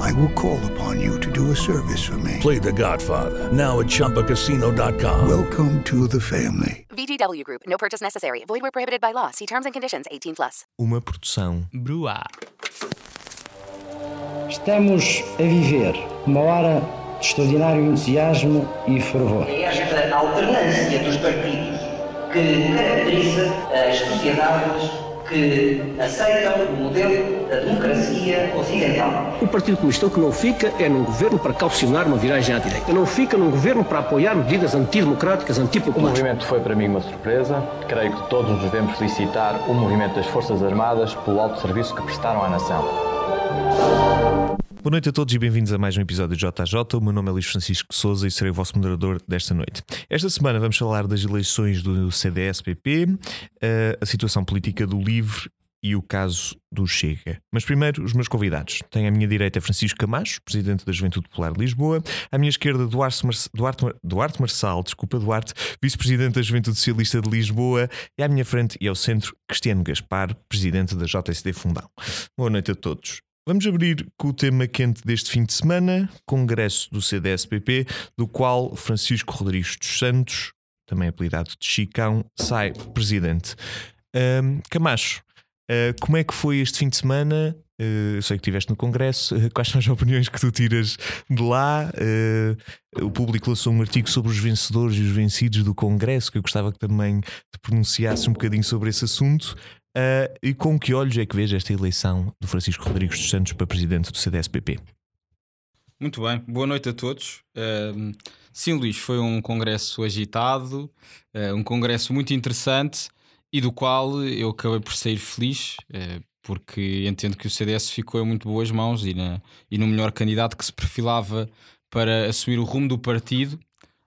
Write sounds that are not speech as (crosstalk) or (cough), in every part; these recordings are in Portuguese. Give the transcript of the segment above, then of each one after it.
I will call upon you to do a service for me. Play The Godfather now at ChumbaCasino.com. Welcome to the family. VGW Group. No purchase necessary. Void where prohibited by law. See terms and conditions. 18 plus. Uma produção Bruá. Estamos a viver uma hora de extraordinário entusiasmo e fervor. É esta alternância dos partidos que caracteriza as sociedades que aceitam o modelo da democracia ocidental. O Partido Comunista o que não fica é num governo para calcionar uma viragem à direita. Não fica num governo para apoiar medidas antidemocráticas, O antipopulares. movimento foi para mim uma surpresa. Creio que todos nos devemos felicitar o movimento das Forças Armadas pelo alto serviço que prestaram à nação. Boa noite a todos e bem-vindos a mais um episódio de JJ. O meu nome é Luís Francisco Souza e serei o vosso moderador desta noite. Esta semana vamos falar das eleições do CDS-PP, eh, a situação política do LIVRE e o caso do Chega. Mas primeiro, os meus convidados. Tenho à minha direita Francisco Camacho, presidente da Juventude Popular de Lisboa. À minha esquerda, Duarte, Mar Duarte, Mar Duarte Marçal, desculpa, Duarte, vice-presidente da Juventude Socialista de Lisboa. E à minha frente e ao centro, Cristiano Gaspar, presidente da JSD Fundão. Boa noite a todos. Vamos abrir com o tema quente deste fim de semana, Congresso do CDS-PP, do qual Francisco Rodrigues dos Santos, também apelidado de Chicão, sai presidente. Ahm, Camacho, ah, como é que foi este fim de semana? Ah, eu sei que estiveste no Congresso. Ah, quais são as opiniões que tu tiras de lá? O público lançou um artigo sobre os vencedores e os vencidos do Congresso, que eu gostava que também te pronunciasse um bocadinho sobre esse assunto. Ah, e com que olhos é que vês esta eleição do Francisco Rodrigues dos Santos para presidente do CDS-PP? Muito bem, boa noite a todos. Ahm, sim, Luís, foi um congresso agitado, eh, um congresso muito interessante e do qual eu acabei por sair feliz, porque entendo que o CDS ficou em muito boas mãos e, na- e no melhor candidato que se perfilava para assumir o rumo do partido.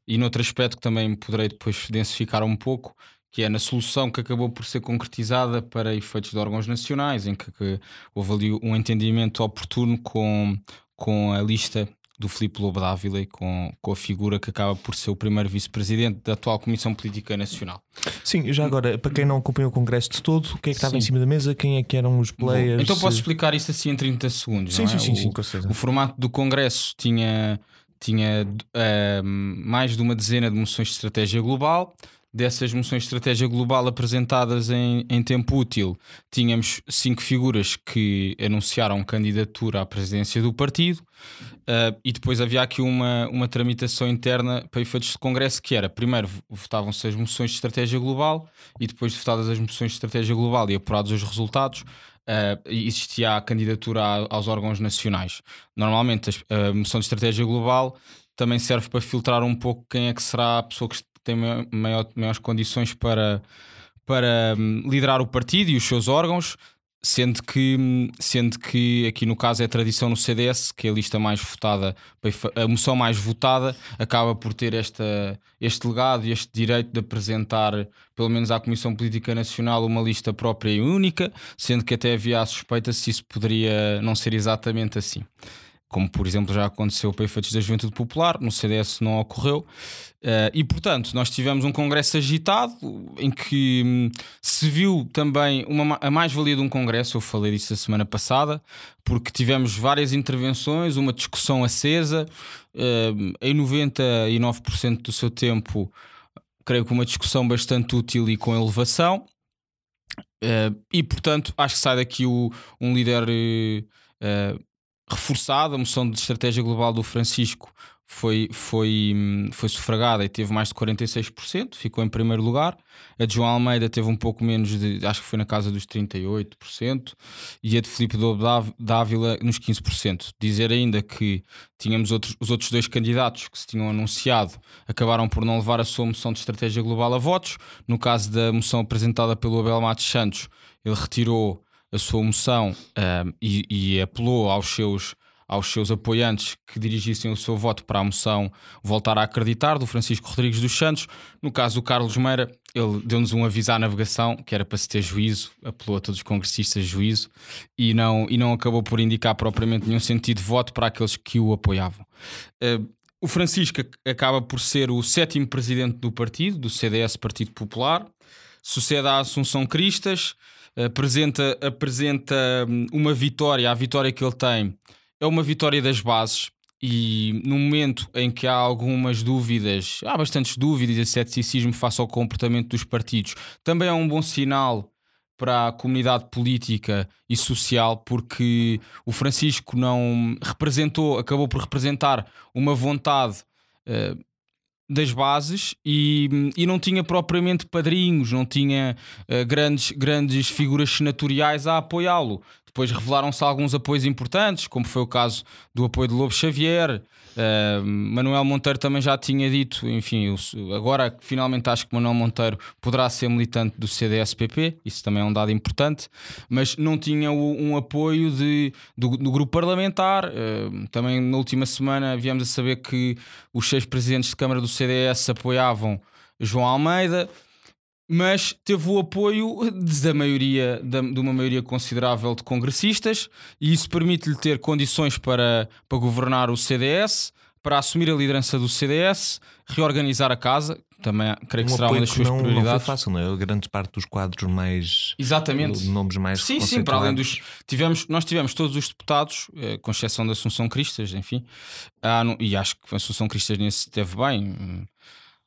E noutro aspecto que também poderei depois densificar um pouco, que é na solução que acabou por ser concretizada para efeitos de órgãos nacionais, em que, que houve ali um entendimento oportuno com, com a lista do Filipe Lobo Dávila e com, com a figura que acaba por ser o primeiro vice-presidente da atual Comissão Política Nacional. Sim, já agora, para quem não acompanhou o Congresso de todo, o que é que estava Sim. em cima da mesa? Quem é que eram os players? Então posso explicar isto assim em 30 segundos. Sim, não sim, é? sim, o, sim, com certeza. o formato do Congresso tinha, tinha eh, mais de uma dezena de moções de estratégia global. Dessas moções de estratégia global apresentadas em, em tempo útil, tínhamos cinco figuras que anunciaram candidatura à presidência do partido. Uh, e depois havia aqui uma, uma tramitação interna para efeitos de Congresso que era, primeiro votavam-se as moções de estratégia global e depois de votadas as moções de estratégia global e apurados os resultados uh, existia a candidatura aos órgãos nacionais. Normalmente a moção de estratégia global também serve para filtrar um pouco quem é que será a pessoa que tem maior, maior- maiores condições para, para hum, liderar o partido e os seus órgãos, sendo que, hum, sendo que aqui no caso é tradição no CDS que a lista mais votada, a moção mais votada, acaba por ter esta, este legado e este direito de apresentar, pelo menos à Comissão Política Nacional, uma lista própria e única, sendo que até havia a suspeita se isso poderia não ser exatamente assim. Como, por exemplo, já aconteceu para efeitos da Juventude Popular, no CDS não ocorreu. Eh, e, portanto, nós tivemos um congresso agitado em que hum, se viu também uma, ma- a mais-valia de um congresso. Eu falei disso a semana passada, porque tivemos várias intervenções, uma discussão acesa, eh, em 99% do seu tempo, creio que uma discussão bastante útil e com elevação. Eh, e, portanto, acho que sai daqui o- um líder eh, reforçado. A moção de estratégia global do Francisco foi, foi, foi sufragada e teve mais de 46%, ficou em primeiro lugar. A de João Almeida teve um pouco menos de, acho que foi na casa dos 38%, e a de Filipe Dávila nos 15%. Dizer ainda que tínhamos outros, os outros dois candidatos que se tinham anunciado acabaram por não levar a sua moção de estratégia global a votos. No caso da moção apresentada pelo Abel Matos Santos, ele retirou a sua moção ahm, e, e apelou aos seus, aos seus apoiantes que dirigissem o seu voto para a moção voltar a acreditar do Francisco Rodrigues dos Santos. No caso do Carlos Meira, ele deu-nos um aviso à navegação que era para se ter juízo, apelou a todos os congressistas juízo e não, e não acabou por indicar propriamente nenhum sentido de voto para aqueles que o apoiavam. O Francisco acaba por ser o sétimo presidente do partido, do CDS Partido Popular, à Assunção Cristas, apresenta, apresenta hum, uma vitória, a vitória que ele tem é uma vitória das bases, e no momento em que há algumas dúvidas, há bastantes dúvidas e ceticismo face ao comportamento dos partidos, também é um bom sinal para a comunidade política e social, porque o Francisco não representou, acabou por representar uma vontade uh, das bases e, e não tinha propriamente padrinhos, não tinha uh, grandes, grandes figuras senatoriais a apoiá-lo. Depois revelaram-se alguns apoios importantes, como foi o caso do apoio de Lobo Xavier. Uh, Manuel Monteiro também já tinha dito, enfim, agora finalmente acho que Manuel Monteiro poderá ser militante do CDS-PP, isso também é um dado importante, mas não tinha um apoio de, do, do grupo parlamentar. Uh, também na última semana viemos a saber que os seis presidentes de Câmara do CDS apoiavam João Almeida mas teve o apoio da maioria, da, de uma maioria considerável de congressistas, e isso permite-lhe ter condições para, para governar o CDS, para assumir a liderança do CDS, reorganizar a casa, também creio que um será uma das suas não, prioridades. Não foi fácil, não é? Grande parte dos quadros mais. Exatamente. Nomes mais. Sim, sim, para além dos. Tivemos, nós tivemos todos os deputados, eh, com exceção da Assunção Cristas, enfim, ah, não, e acho que a Assunção Cristas nesse esteve bem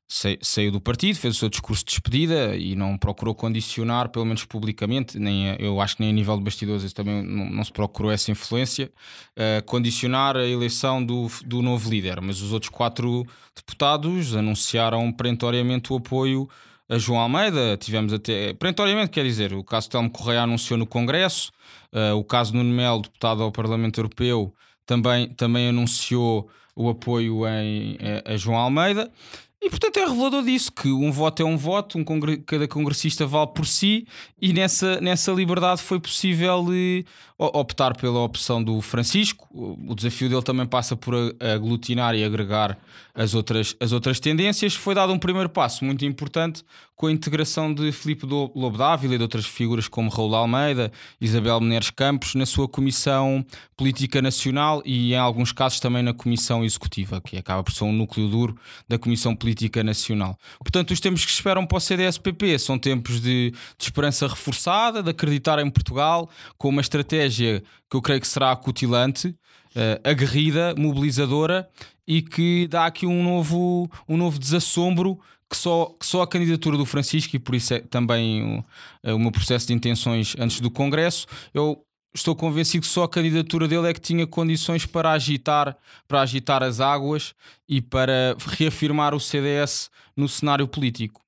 saiu do partido, fez o seu discurso de despedida e não procurou condicionar, pelo menos publicamente, nem eu acho que nem a nível de bastidores também não, não, se procurou essa influência, uh, condicionar a eleição do, do novo líder. Mas os outros quatro deputados anunciaram perentoriamente o apoio a João Almeida. Tivemos até. Perentoriamente, quer dizer, o caso Telmo Correia anunciou no Congresso, uh, o caso Nuno Melo, deputado ao Parlamento Europeu, também, também anunciou o apoio em, a, a João Almeida. E portanto é revelador disso, que um voto é um voto, um congre cada congressista vale por si, e nessa, nessa liberdade foi possível eh, optar pela opção do Francisco. O desafio dele também passa por aglutinar e agregar as outras, as outras tendências. Foi dado um primeiro passo muito importante com a integração de Filipe Lobo Dávila e de outras figuras como Raul Almeida, Isabel Menezes Campos na sua Comissão Política Nacional e em alguns casos também na Comissão Executiva, que acaba por ser um núcleo duro da Comissão Política Nacional. Portanto, os tempos que esperam para o CDS-PP são tempos de, de esperança reforçada, de acreditar em Portugal, com uma estratégia que eu creio que será acutilante, uh, aguerrida, mobilizadora e que dá aqui um novo, um novo desassombro que só, que só a candidatura do Francisco, e por isso é também o, é o meu processo de intenções antes do Congresso, eu estou convencido que só a candidatura dele é que tinha condições para agitar, para agitar as águas e para reafirmar o CDS no cenário político.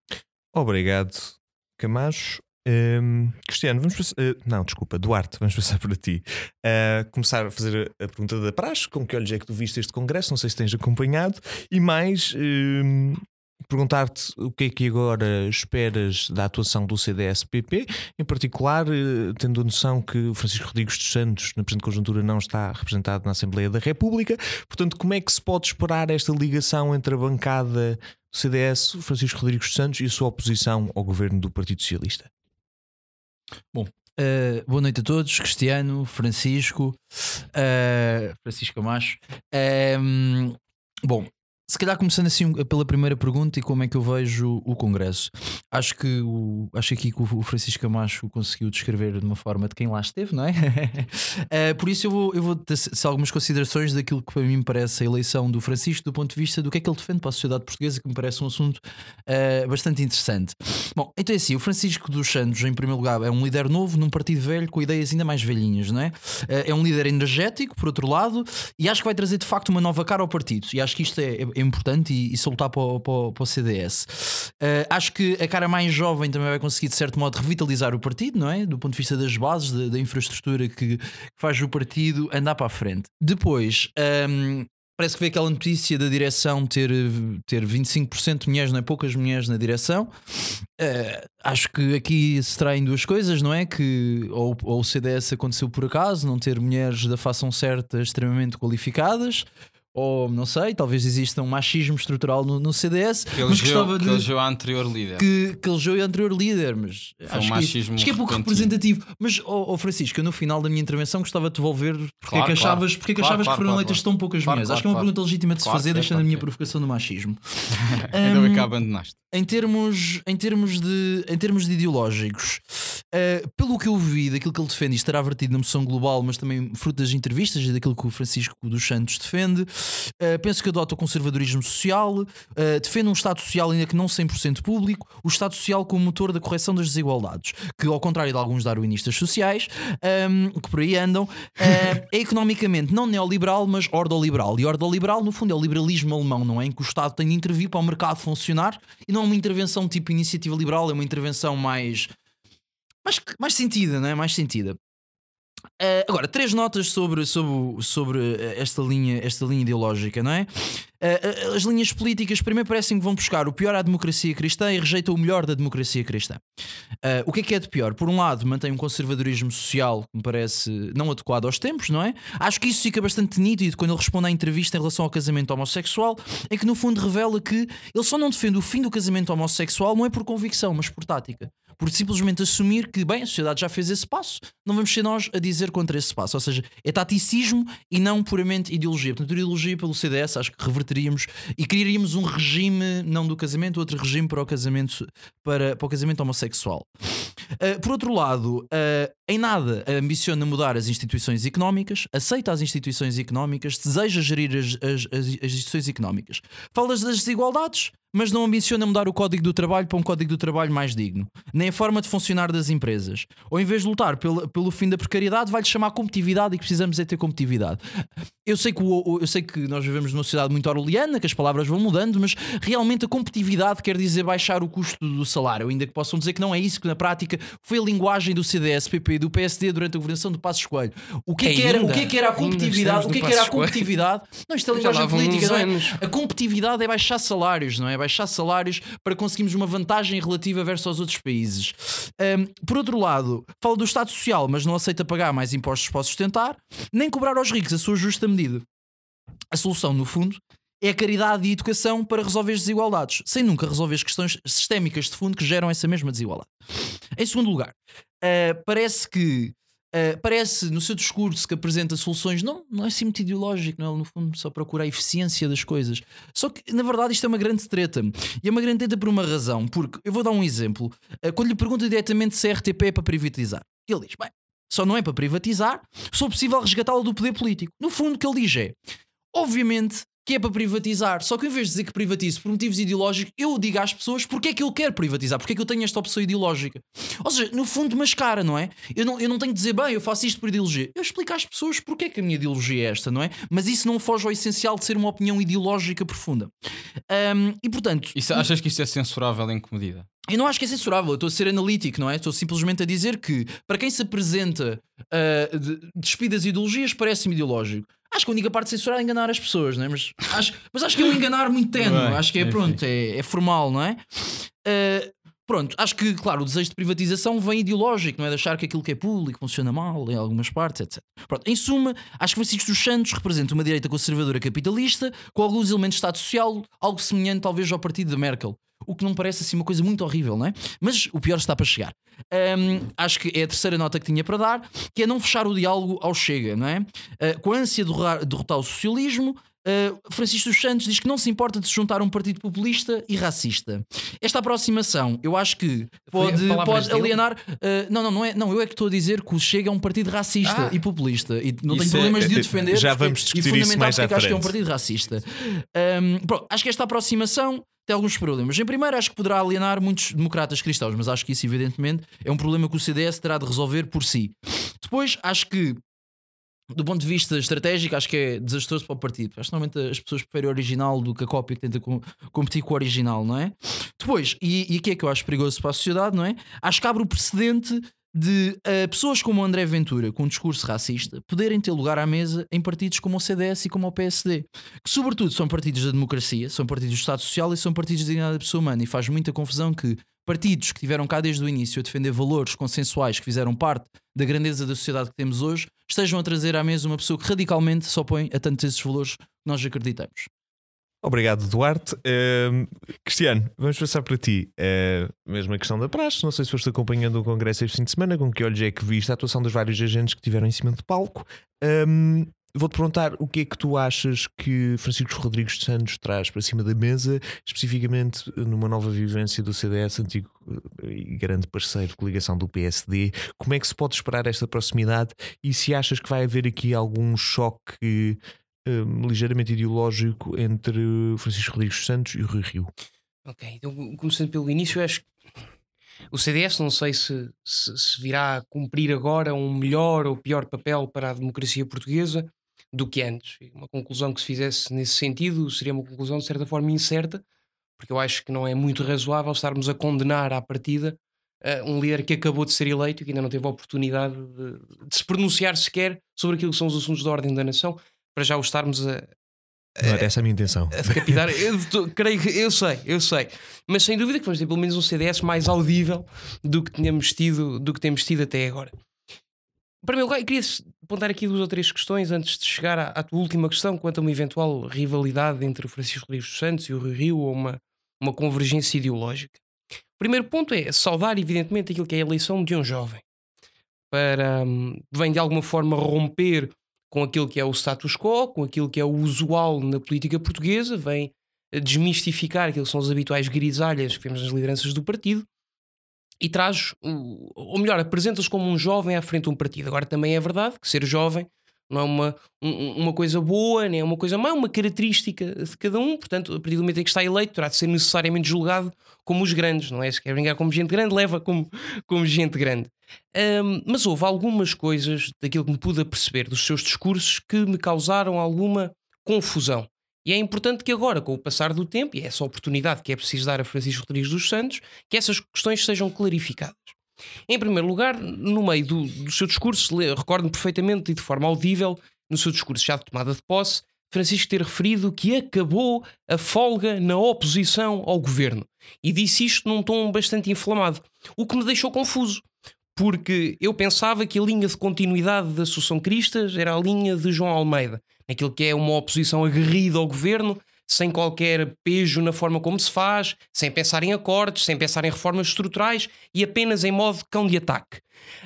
Obrigado, Camacho. Um, Cristiano, vamos passar, uh, não, desculpa, Duarte, vamos passar por ti. Uh, começar a fazer a pergunta da praxe: com que olhos é que tu viste este congresso? Não sei se tens acompanhado, e mais um, perguntar-te o que é que agora esperas da atuação do CDS-PP, em particular, eh, tendo a noção que Francisco Rodrigues dos Santos, na presente conjuntura, não está representado na Assembleia da República. Portanto, como é que se pode esperar esta ligação entre a bancada do CDS, Francisco Rodrigues dos Santos, e a sua oposição ao governo do Partido Socialista? Bom, Uh, boa noite a todos, Cristiano, Francisco, uh, Francisco Macho. Uh, bom, se calhar começando assim pela primeira pergunta e como é que eu vejo o Congresso. Acho que o, acho aqui que o Francisco Camacho conseguiu descrever de uma forma de quem lá esteve, não é? uh, (laughs) por isso eu vou, eu vou ter algumas considerações daquilo que para mim parece a eleição do Francisco do ponto de vista do que é que ele defende para a sociedade portuguesa, que me parece um assunto uh, bastante interessante. Bom, então é assim, o Francisco dos Santos, em primeiro lugar, é um líder novo num partido velho com ideias ainda mais velhinhas, não é? Uh, é um líder energético, por outro lado, e acho que vai trazer de facto uma nova cara ao partido. E acho que isto é, é importante e, e soltar para o, para, para o CDS. Uh, acho que a cara mais jovem também vai conseguir, de certo modo, revitalizar o partido, não é? Do ponto de vista das bases, da, da infraestrutura que, que, faz o partido andar para a frente. Depois, um, parece que vê aquela notícia da direção ter, ter 25% de mulheres, não é? Poucas mulheres na direção. Uh, acho que aqui se traem duas coisas, não é? Que ou, ou o CDS aconteceu por acaso, não ter mulheres da fação certa extremamente qualificadas ou não sei, talvez exista um machismo estrutural no, no CDS. Que elegeu, de. a anterior líder. Que, que elegeu o anterior líder, mas Foi um acho, que, machismo acho que é pouco representativo. Mas, oh, oh, Francisco, eu no final da minha intervenção gostava de devolver porque é Claro, que achavas, claro. porque é que achavas claro, que foram eleitas tão poucas mulheres. acho que é uma pergunta legítima de se fazer, é, deixando a minha é. provocação do machismo. (laughs) Ainda bem que a abandonaste. em termos, em termos, de, em termos de ideológicos, eh, pelo que eu vi daquilo que ele defende, isto estará vertido na moção global, mas também fruto das entrevistas e daquilo que o Francisco dos Santos defende, eh, penso que adota o conservadorismo social, eh, defende um Estado social ainda que não 100% público, o Estado social como motor da correção das desigualdades, que ao contrário de alguns darwinistas sociais, ehm, que por aí andam, eh, é (laughs) economicamente não neoliberal, mas ordoliberal. E ordoliberal, no fundo, é o liberalismo alemão, não é? Em que o Estado tem de intervir para o mercado funcionar e não é uma intervenção tipo iniciativa liberal, é uma intervenção mais. mais, mais sentida, não é? Mais sentida. Eh, agora, três notas sobre, sobre, sobre eh, esta, linha, esta linha ideológica, não é? Eh, as linhas políticas primeiro parecem que vão buscar o pior à democracia cristã e rejeitam o melhor da democracia cristã. Eh, o que é que é de pior? Por um lado, mantém um conservadorismo social que me parece não adequado aos tempos, não é? Acho que isso fica bastante nítido quando ele responde à entrevista em relação ao casamento homossexual, em que no fundo revela que ele só não defende o fim do casamento homossexual não é por convicção, mas por tática. Por simplesmente assumir que, bem, a sociedade já fez esse passo, não vamos ser nós a dizer contra esse passo. Ou seja, é taticismo e não puramente ideologia. Portanto, ideologia pelo CDS, acho que reverteríamos e criaríamos um regime, não do casamento, outro regime para o casamento, para, para o casamento homossexual. Uh, por outro lado, uh, em nada ambiciona mudar as instituições económicas, aceita as instituições económicas, deseja gerir as, as- as- as instituições económicas. Falas das desigualdades, mas não ambiciona mudar o código do trabalho para um código do trabalho mais digno, nem a forma de funcionar das empresas. Ou em vez de lutar pelo, pelo fim da precariedade, vai-lhe chamar competitividade e que precisamos é ter competitividade. Eu sei, que o- o- eu sei que nós vivemos numa sociedade muito orwelliana, que as palavras vão mudando, mas realmente a competitividade quer dizer baixar o custo do salário, ainda que possam dizer que não é isso, que na prática foi a linguagem do CDS, PP e do PSD durante a governação do Passos Coelho. O que, é que, era, o Ainda? que é que era a competitividade? O que é que era a competitividade? Não, isto é Já linguagem política, não é? A competitividade é baixar salários, não é? Baixar salários para conseguirmos uma vantagem relativa versus aos outros países. Ahm, por outro lado, fala do Estado Social, mas não aceita pagar mais impostos para sustentar, nem cobrar aos ricos a sua justa medida. A solução, no fundo, é a caridade e a educação para resolver as desigualdades, sem nunca resolver as questões sistémicas de fundo que geram essa mesma desigualdade. Em segundo lugar, ah, parece que Uh, parece no seu discurso que apresenta soluções, não, não é assim muito ideológico, não é? no fundo só procura a eficiência das coisas. Só que na verdade isto é uma grande treta. E é uma grande treta por uma razão, porque eu vou dar um exemplo. Uh, quando lhe pergunta diretamente se a RTP é para privatizar, ele diz: bem, só não é para privatizar, for possível resgatá-la do poder político. No fundo, o que ele diz é: obviamente que é para privatizar, só que em vez de dizer que privatize por motivos ideológicos, eu digo às pessoas porque é que eu quero privatizar, porque é que eu tenho esta opção ideológica. Ou seja, no fundo, mascara, não é? Eu não, eu não tenho de dizer, bem, eu faço isto por ideologia. Eu explico às pessoas porque é que a minha ideologia é esta, não é? Mas isso não foge ao essencial de ser uma opinião ideológica profunda. Ahm, e portanto. Isso, achas que isso é censurável em que medida? Eu não acho que é censurável, eu estou a ser analítico, não é? Estou simplesmente a dizer que, para quem se apresenta uh, de, despidas ideologias, parece-me ideológico. Acho que a única parte censurar é enganar as pessoas, não é? Mas acho, mas acho que é um enganar muito tenue. Bem, Acho que é, enfim. pronto, é, é formal, não é? Uh, pronto, acho que, claro, o desejo de privatização vem ideológico, não é? De achar que aquilo que é público funciona mal em algumas partes, etc. Pronto, em suma, acho que Francisco dos Santos representa uma direita conservadora capitalista com alguns elementos de Estado Social, algo semelhante talvez ao partido de Merkel. O que não parece assim uma coisa muito horrível, não é? Mas o pior está para chegar. Hum, acho que é a terceira nota que tinha para dar, que é não fechar o diálogo ao Chega, não é? Uh, com a ânsia de derrotar o socialismo, uh, Francisco dos Santos diz que não se importa de se juntar um partido populista e racista. Esta aproximação, eu acho que pode, pode alienar. uh, não, não, não é. Não, eu é que estou a dizer que o Chega é um partido racista Ah. e populista. E não tenho é- problemas de é- o defender. já porque- vamos discutir e isso mais porque à é que acho que é um frente. partido racista. Um, pronto, acho que esta aproximação tem alguns problemas. Em primeiro, acho que poderá alienar muitos democratas cristãos, mas acho que isso, evidentemente, é um problema que o CDS terá de resolver por si. Depois, acho que. Do ponto de vista estratégico, acho que é desastroso para o partido. Acho que normalmente as pessoas preferem o original do que a cópia que tenta com- competir com o original, não é? Depois, e, e aqui é que eu acho perigoso para a sociedade, não é? Acho que abre o precedente de eh, pessoas como o André Ventura, com um discurso racista, poderem ter lugar à mesa em partidos como o CDS e como o PSD, que sobretudo são partidos da democracia, são partidos do Estado Social e são partidos de dignidade da pessoa humana. E faz muita confusão que partidos que tiveram cá desde o início a defender valores consensuais que fizeram parte da grandeza da sociedade que temos hoje estejam a trazer à mesa uma pessoa que radicalmente se opõe a tantos esses valores nós acreditamos. Obrigado, Duarte. Uh, Cristiano, vamos passar para ti. Uh, mesma questão da praxe. Não sei se foste acompanhando o Congresso este fim de semana, com que olhos é que viste a atuação dos vários agentes que tiveram em cima do palco. Um, Vou-te perguntar o que é que tu achas que Francisco Rodrigues de Santos traz para cima da mesa, especificamente numa nova vivência do CDS, antigo eh, e grande parceiro de coligação do PSD. Como é que se pode esperar esta proximidade e se achas que vai haver aqui algum choque um, ligeiramente ideológico entre Francisco Rodrigues de Santos e o Rui Rio? Ok, então começando pelo início, acho que o CDS não sei se, se, se, virá a cumprir agora um melhor ou pior papel para a democracia portuguesa do que antes. Uma conclusão que se fizesse nesse sentido seria uma conclusão de certa forma incerta, porque eu acho que não é muito razoável estarmos a condenar à partida uh, um líder que acabou de ser eleito e que ainda não teve a oportunidade de, de se pronunciar sequer sobre aquilo que são os assuntos da ordem da nação, para já o estarmos a, não era essa a minha intenção. A decapitar. (laughs) eu, creio que, eu sei, eu sei. Mas sem dúvida que vamos ter pelo menos um CDS mais audível do que, tínhamos tido, do que temos tido até agora. Em primeiro lugar, queria apontar aqui duas ou três questões antes de chegar à, à, tua última questão quanto a uma eventual rivalidade entre o Francisco Rodrigues dos Santos e o Rio Rio ou uma, uma convergência ideológica. O primeiro ponto é saudar, evidentemente, aquilo que é a eleição de um jovem. Para, um, vem de alguma forma romper com aquilo que é o status quo, com aquilo que é o usual na política portuguesa, vem desmistificar aquilo que são as habituais grisalhas que vemos nas lideranças do partido e traz, ou melhor, apresenta-se como um jovem à frente de um partido. Agora também é verdade que ser jovem não é uma, uma coisa boa, nem é uma coisa má, é uma característica de cada um. Portanto, a partir do momento em que está eleito, terá de ser necessariamente julgado como os grandes, não é? Se quer brincar como gente grande, leva como, como gente grande. Um, mas houve algumas coisas daquilo que me pude perceber dos seus discursos que me causaram alguma confusão. E é importante que agora, com o passar do tempo, e é essa oportunidade que é preciso dar a Francisco Rodrigues dos Santos, que essas questões sejam clarificadas. Em primeiro lugar, no meio do, do seu discurso, recordo-me perfeitamente e de forma audível, no seu discurso já de tomada de posse, Francisco ter referido que acabou a folga na oposição ao governo. E disse isto num tom bastante inflamado, o que me deixou confuso, porque eu pensava que a linha de continuidade da Associação Cristas era a linha de João Almeida, aquilo que é uma oposição aguerrida ao governo, sem qualquer pejo na forma como se faz, sem pensar em acordos, sem pensar em reformas estruturais e apenas em modo cão de ataque.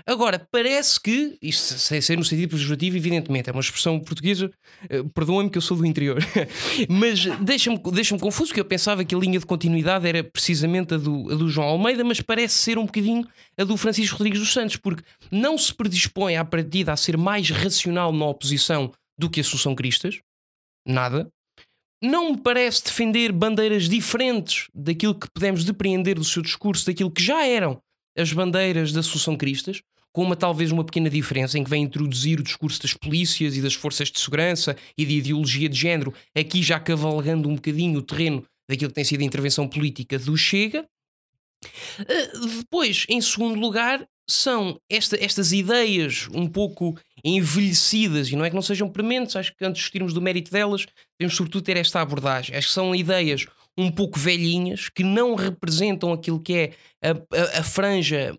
Agora, parece que, isto sem ser no sentido pejorativo, evidentemente, é uma expressão portuguesa, uh, perdoem-me que eu sou do interior, (laughs) mas deixa-me deixa confuso, que eu pensava que a linha de continuidade era precisamente a do, a do João Almeida, mas parece ser um bocadinho a do Francisco Rodrigues dos Santos, porque não se predispõe à partida a ser mais racional na oposição do que a Assunção Cristas, nada. Não me parece defender bandeiras diferentes daquilo que podemos depreender do seu discurso, daquilo que já eram as bandeiras da Assunção Cristas, com uma talvez uma pequena diferença em que vem introduzir o discurso das polícias e das forças de segurança e de ideologia de género, aqui já cavalgando um bocadinho o terreno daquilo que tem sido a intervenção política do Chega. Uh, depois, em segundo lugar, são esta, estas ideias um pouco envelhecidas, e não é que não sejam prementes, acho que antes de discutirmos do mérito delas, temos sobretudo ter esta abordagem. Acho que são ideias um pouco velhinhas, que não representam aquilo que é a, a, a franja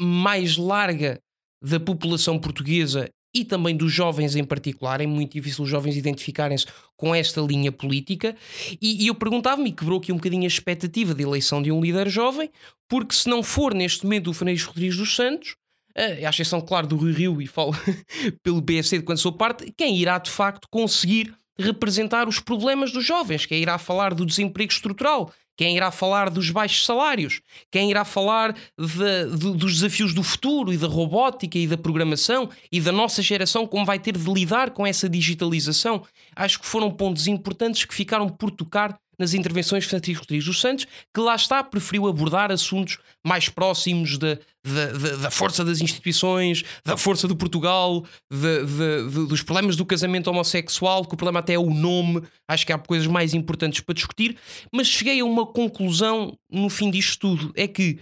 mais larga da população portuguesa e também dos jovens em particular. É muito difícil os jovens identificarem-se com esta linha política. E, e eu perguntava-me, quebrou aqui um bocadinho a expectativa de eleição de um líder jovem, porque se não for neste momento o Francisco Rodrigues dos Santos, à exceção, claro, do Rio Rio, e falo (laughs) pelo BSC de quando sou parte, quem irá de facto conseguir representar os problemas dos jovens, quem irá falar do desemprego estrutural, quem irá falar dos baixos salários, quem irá falar de, de, dos desafios do futuro e da robótica e da programação e da nossa geração, como vai ter de lidar com essa digitalização. Acho que foram pontos importantes que ficaram por tocar nas intervenções de Francisco Rodrigues dos Santos, que lá está, preferiu abordar assuntos mais próximos da, da, da, força das instituições, da força do Portugal, de, de, dos problemas do casamento homossexual, que o problema até é o nome, acho que há coisas mais importantes para discutir, mas cheguei a uma conclusão no fim disto tudo: é que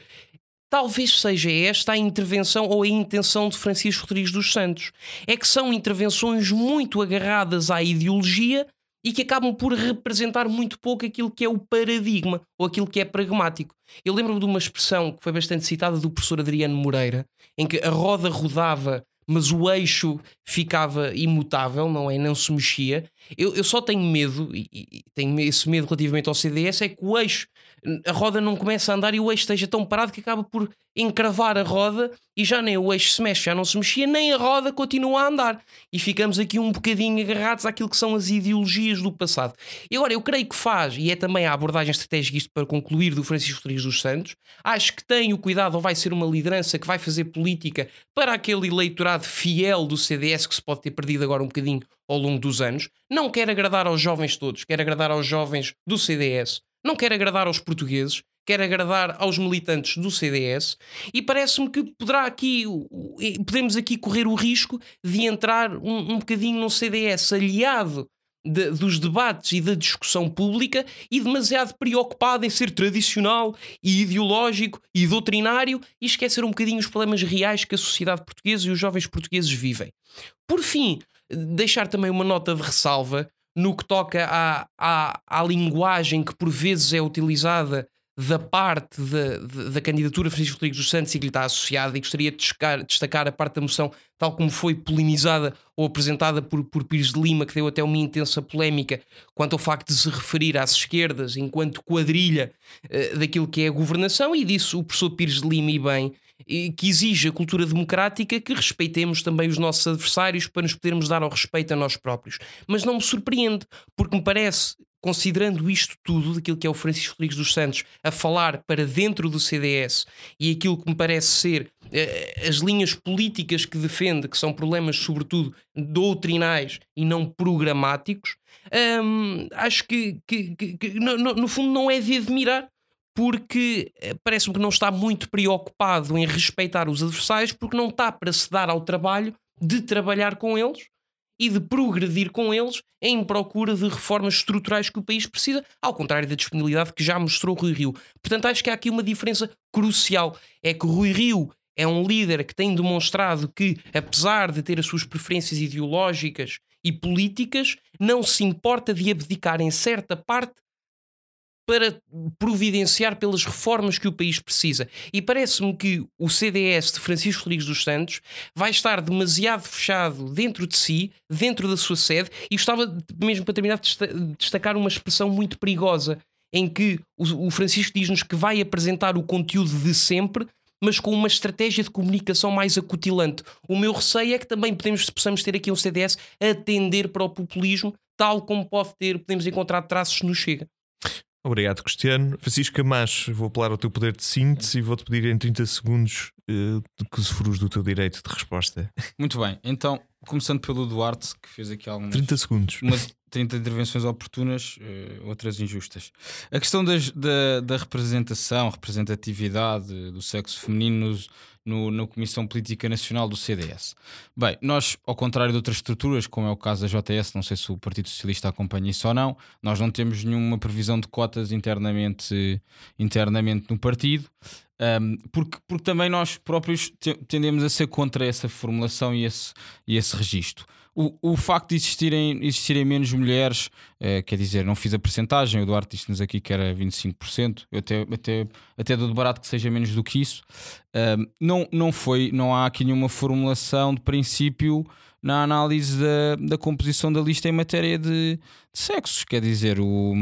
talvez seja esta a intervenção ou a intenção de Francisco Rodrigues dos Santos. É que são intervenções muito agarradas à ideologia e que acabam por representar muito pouco aquilo que é o paradigma ou aquilo que é pragmático. Eu lembro-me de uma expressão que foi bastante citada do professor Adriano Moreira, em que a roda rodava mas o eixo ficava imutável, não é? Não se mexia. Eu, eu só tenho medo, e, e tenho esse medo relativamente ao CDS, é que o eixo, a roda não começa a andar e o eixo esteja tão parado que acaba por encravar a roda e já nem o eixo se mexe, já não se mexia, nem a roda continua a andar. E ficamos aqui um bocadinho agarrados àquilo que são as ideologias do passado. E agora, eu creio que faz, e é também a abordagem estratégica, isto para concluir, do Francisco Rodrigues dos Santos, acho que tem o cuidado, ou vai ser uma liderança que vai fazer política para aquele eleitorado fiel do CDS que se pode ter perdido agora um bocadinho ao longo dos anos. Não quer agradar aos jovens todos, quer agradar aos jovens do CDS, não quer agradar aos portugueses, quer agradar aos militantes do CDS e parece-me que poderá aqui podemos aqui correr o risco de entrar um, um bocadinho num CDS aliado de, dos debates e da discussão pública e demasiado preocupado em ser tradicional e ideológico e doutrinário e esquecer um bocadinho os problemas reais que a sociedade portuguesa e os jovens portugueses vivem. Por fim, deixar também uma nota de ressalva no que toca à, à, à linguagem que por vezes é utilizada da parte da, da candidatura Francisco Rodrigues dos Santos e que lhe está associada, e gostaria de destacar, destacar, a parte da moção tal como foi polemizada ou apresentada por, por Pires de Lima, que deu até uma intensa polémica quanto ao facto de se referir às esquerdas enquanto quadrilha uh, daquilo que é a governação, e disse o professor Pires de Lima, e bem, que exige a cultura democrática que respeitemos também os nossos adversários para nos podermos dar ao respeito a nós próprios. Mas não me surpreende, porque me parece considerando isto tudo, daquilo que é o Francisco Rodrigues dos Santos a falar para dentro do CDS e aquilo que me parece ser uh, as linhas políticas que defende, que são problemas, sobretudo, doutrinais e não programáticos, um, acho que, que, que, que no, no, fundo não é de admirar. Porque eh, parece-me que não está muito preocupado em respeitar os adversários, porque não está para se dar ao trabalho de trabalhar com eles e de progredir com eles em procura de reformas estruturais que o país precisa, ao contrário da disponibilidade que já mostrou Rui Rio. Portanto, acho que há aqui uma diferença crucial. É que Rui Rio é um líder que tem demonstrado que, apesar de ter as suas preferências ideológicas e políticas, não se importa de abdicar em certa parte para providenciar pelas reformas que o país precisa. E parece-me que o CDS de Francisco Rodrigues dos Santos vai estar demasiado fechado dentro de si, dentro da sua sede, e gostava, mesmo para terminar, de destacar uma expressão muito perigosa, em que o Francisco diz-nos que vai apresentar o conteúdo de sempre, mas com uma estratégia de comunicação mais acutilante. O meu receio é que também podemos, possamos ter aqui um CDS a para o populismo, tal como pode ter, podemos encontrar traços no Chega. Obrigado, Cristiano. Francisco Camacho, vou apelar ao teu poder de síntese e vou-te pedir em 30 segundos uh, que se frus do teu direito de resposta. Muito bem, então, começando pelo Duarte, que fez aqui algumas. 30 segundos. Umas 30 intervenções oportunas, uh, outras injustas. A questão das, da, da representação, representatividade do sexo feminino no, na Comissão Política Nacional do CDS. Bem, nós, ao contrário de outras estruturas, como é o caso da JS, não sei se o Partido Socialista acompanha isso ou não, nós não temos nenhuma previsão de cotas internamente, internamente no partido. Um, porque, porque também nós próprios tendemos a ser contra essa formulação e esse, e esse registro o, o facto de existirem, existirem menos mulheres, é, quer dizer, não fiz a percentagem, o Duarte disse-nos aqui que era 25%, eu até, até, até dou de barato que seja menos do que isso. Não, não foi, não há aqui nenhuma formulação de princípio na análise da, da composição da lista em matéria de, de sexos, quer dizer, o.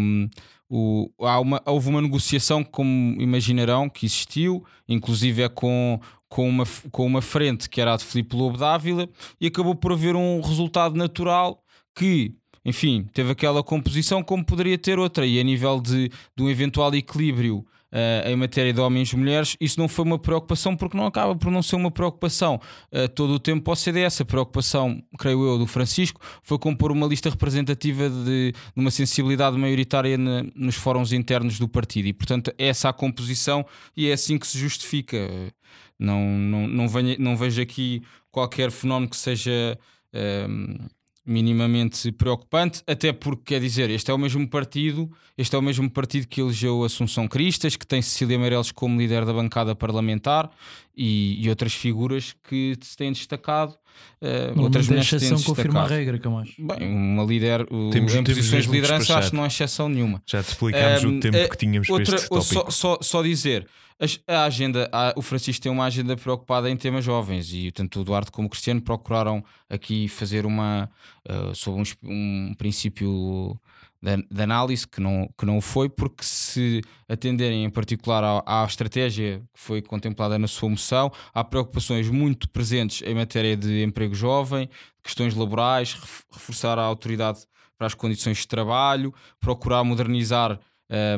O, há uma, houve uma negociação, como imaginarão, que existiu, inclusive é com, com uma, com uma frente que era a de Filipe Lobo Dávila e acabou por haver um resultado natural que, enfim, teve aquela composição como poderia ter outra e a nível de, de um eventual equilíbrio Uh, em matéria de homens e mulheres, isso não foi uma preocupação porque não acaba por não ser uma preocupação uh, todo o tempo para o CDS. A preocupação, creio eu, do Francisco foi compor uma lista representativa de, de uma sensibilidade maioritária na, nos fóruns internos do partido e, portanto, é essa a composição e é assim que se justifica. Não, não, não, venho, não vejo aqui qualquer fenómeno que seja um, minimamente preocupante, até porque quer dizer, este é o mesmo partido, este é o mesmo partido que elegeu Assunção Cristas, que tem Cecília Meireles como líder da bancada parlamentar e, e outras figuras que se têm destacado. Uh, Não, outras mulheres que têm exceção confirma a regra, Camacho. Bem, uma líder o- Temos- em temos posições de liderança acho que não há exceção nenhuma. Já te explicámos Um, o tempo eh, que tínhamos outra, para este ou só, tópico. só, só dizer, a agenda, a- o Francisco tem uma agenda preocupada em temas jovens e tanto o Eduardo como o Cristiano procuraram aqui fazer uma uh, sobre um, um princípio de análise que não, que não foi, porque se atenderem em particular à, à estratégia que foi contemplada na sua moção, há preocupações muito presentes em matéria de emprego jovem, questões laborais, ref- reforçar a autoridade para as condições de trabalho, procurar modernizar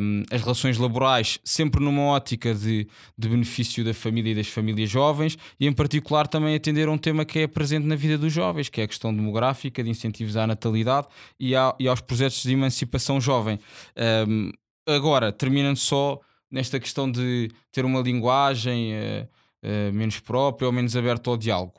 um, as relações laborais, sempre numa ótica de, de benefício da família e das famílias jovens, e em particular também atender a um tema que é presente na vida dos jovens, que é a questão demográfica, de incentivos à natalidade e, à- e aos projetos de emancipação jovem. Um, agora, terminando só nesta questão de ter uma linguagem eh, eh, menos própria ou menos aberta ao diálogo.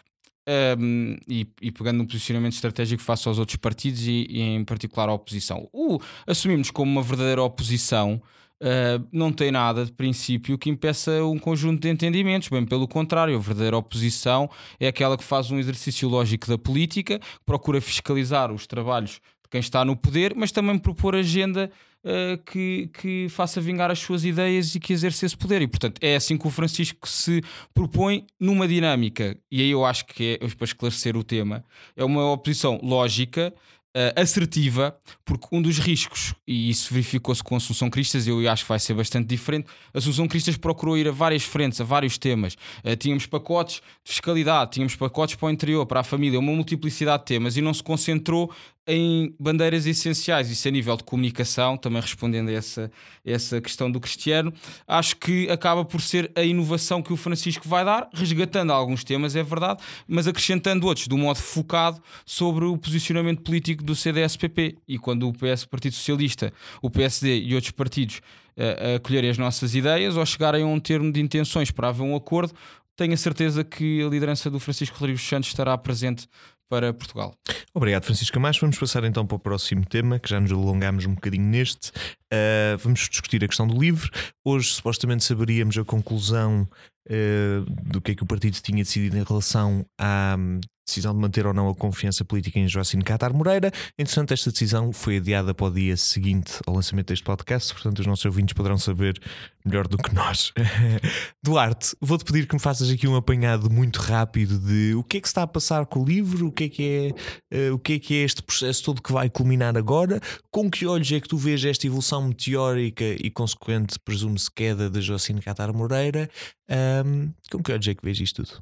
Um, e, e pegando um posicionamento estratégico face aos outros partidos e, e em particular à oposição. O assumimos como uma verdadeira oposição uh, não tem nada de princípio que impeça um conjunto de entendimentos, bem pelo contrário, a verdadeira oposição é aquela que faz um exercício lógico da política, procura fiscalizar os trabalhos quem está no poder, mas também propor agenda uh, que, que faça vingar as suas ideias e que exerça esse poder. E, portanto, é assim que o Francisco se propõe numa dinâmica, e aí eu acho que é, para esclarecer o tema, é uma oposição lógica. uh, assertiva, porque um dos riscos, e isso verificou-se com a Assunção Cristas, eu acho que vai ser bastante diferente. A Assunção Cristas procurou ir a várias frentes, a vários temas. Uh, tínhamos pacotes de fiscalidade, tínhamos pacotes para o interior, para a família, uma multiplicidade de temas e não se concentrou em bandeiras essenciais, isso a nível de comunicação, também respondendo a essa, essa questão do Cristiano, acho que acaba por ser a inovação que o Francisco vai dar, resgatando alguns temas, é verdade, mas acrescentando outros, de um modo focado sobre o posicionamento político do CDS-PP. E quando o PS, Partido Socialista, o PSD e outros partidos uh, acolherem as nossas ideias ou chegarem a um termo de intenções para haver um acordo, tenho a certeza que a liderança do Francisco Rodrigues Santos estará presente para Portugal. Obrigado, Francisco Camacho. Vamos passar então para o próximo tema, que já nos alongámos um bocadinho neste. Uh, vamos discutir a questão do livre. Hoje, supostamente, saberíamos a conclusão uh, do que é que o partido tinha decidido em relação à hum, decisão de manter ou não a confiança política em Joacine Catar Moreira. Entretanto, esta decisão foi adiada para o dia seguinte ao lançamento deste podcast, portanto, os nossos ouvintes poderão saber melhor do que nós. (laughs) Duarte, vou-te pedir que me faças aqui um apanhado muito rápido de o que é que se está a passar com o livro, o que é que é, eh, o que é, que é este processo todo que vai culminar agora, com que olhos é que tu vês esta evolução meteórica e consequente, presume-se, queda de Joacine Catar Moreira. Ahm, com que olhos é que vês isto tudo?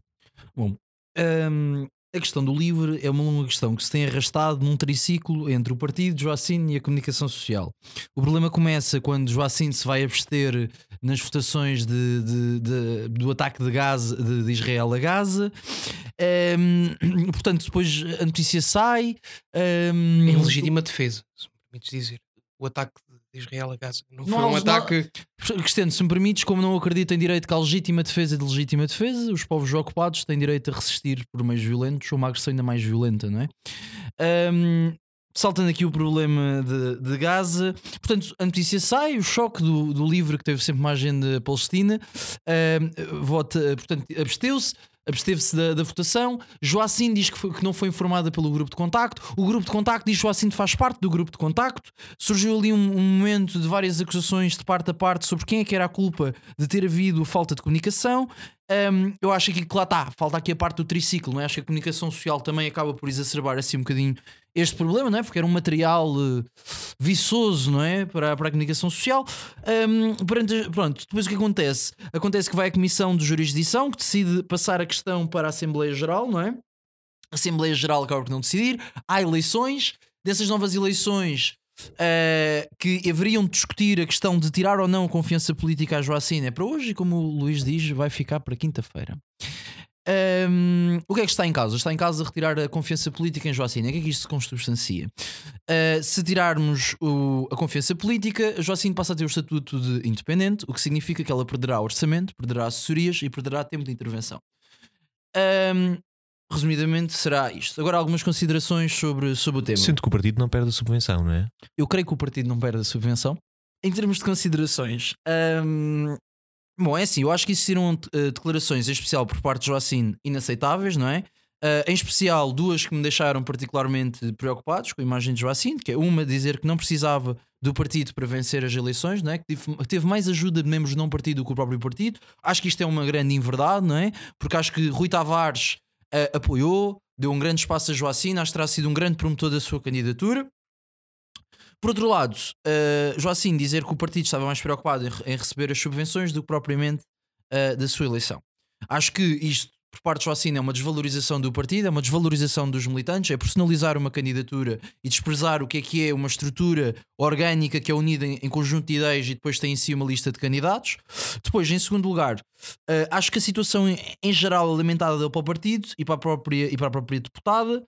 Bom, hum, a questão do livre é uma longa questão que se tem arrastado num triciclo entre o partido, Joacine e a comunicação social. O problema começa quando Joacine se vai abster nas votações de, de- de- do ataque de, Gaza, de, Israel a Gaza. Hum, (clears throat) portanto, depois a notícia sai. hum, Em legítima defesa, se me permites dizer. O ataque de Israel a Gaza não, foi Não, um não- ataque. Cristiano, se me permites, como não acredito em direito que há legítima defesa de legítima defesa, os povos ocupados têm direito a resistir por meios violentos ou uma agressão ainda mais violenta, não é? Ahm, saltando aqui o problema de, de Gaza, portanto, a notícia sai, o choque do, do livro que teve sempre uma agenda palestina, ahm, vota, portanto, absteu-se. Absteve-se da, da votação. Joacine diz que, foi- que não foi informada pelo grupo de contacto. O grupo de contacto diz que Joacine faz parte do grupo de contacto. Surgiu ali um, um momento de várias acusações de parte a parte sobre quem é que era a culpa de ter havido falta de comunicação. Um, eu acho que lá está, falta aqui a parte do triciclo, não é? Acho que a comunicação social também acaba por exacerbar assim um bocadinho este problema, não é? Porque era um material eh, viçoso, não é? Para, para a comunicação social. Um, perante- pronto, depois o que acontece? Acontece que vai a comissão de jurisdição que decide passar a questão para a Assembleia Geral, não é? A Assembleia Geral acaba por não decidir. Há eleições. Dessas novas eleições eh, que haveriam de discutir a questão de tirar ou não a confiança política à Joacine é para hoje e, como o Luís diz, vai ficar para quinta-feira. Ahm, o que é que está em causa? Está em causa retirar a confiança política em Joacine. O que é que isto se consubstancia? Uh, se tirarmos o- a confiança política, Joacine passa a ter o estatuto de independente, o que significa que ela perderá orçamento, perderá assessorias e perderá tempo de intervenção. Ahm, resumidamente, será isto. Agora, algumas considerações sobre, sobre o tema. Sinto que o partido não perde a subvenção, não é? Eu creio que o partido não perde a subvenção. Em termos de considerações, Bom, é assim, eu acho que seriam uh, declarações, em especial por parte de Joacine, inaceitáveis, não é? Uh, em especial, duas que me deixaram particularmente preocupados com a imagem de Joacine, que é uma dizer que não precisava do partido para vencer as eleições, não é? que teve, mais ajuda de membros de não partido do que o próprio partido. Acho que isto é uma grande inverdade, não é? Porque acho que Rui Tavares uh, apoiou, deu um grande espaço a Joacine, acho que terá sido um grande promotor da sua candidatura. Por outro lado, uh, Joacine dizer que o partido estava mais preocupado em, receber as subvenções do que propriamente uh, da sua eleição. Acho que isto, por parte de Joacine, é uma desvalorização do partido, é uma desvalorização dos militantes, é personalizar uma candidatura e desprezar o que é que é uma estrutura orgânica que é unida em, em conjunto de ideias e depois tem em si uma lista de candidatos. Depois, em segundo lugar, uh, acho que a situação em, em geral alimentada deu para o partido e para a própria, e para a própria deputada.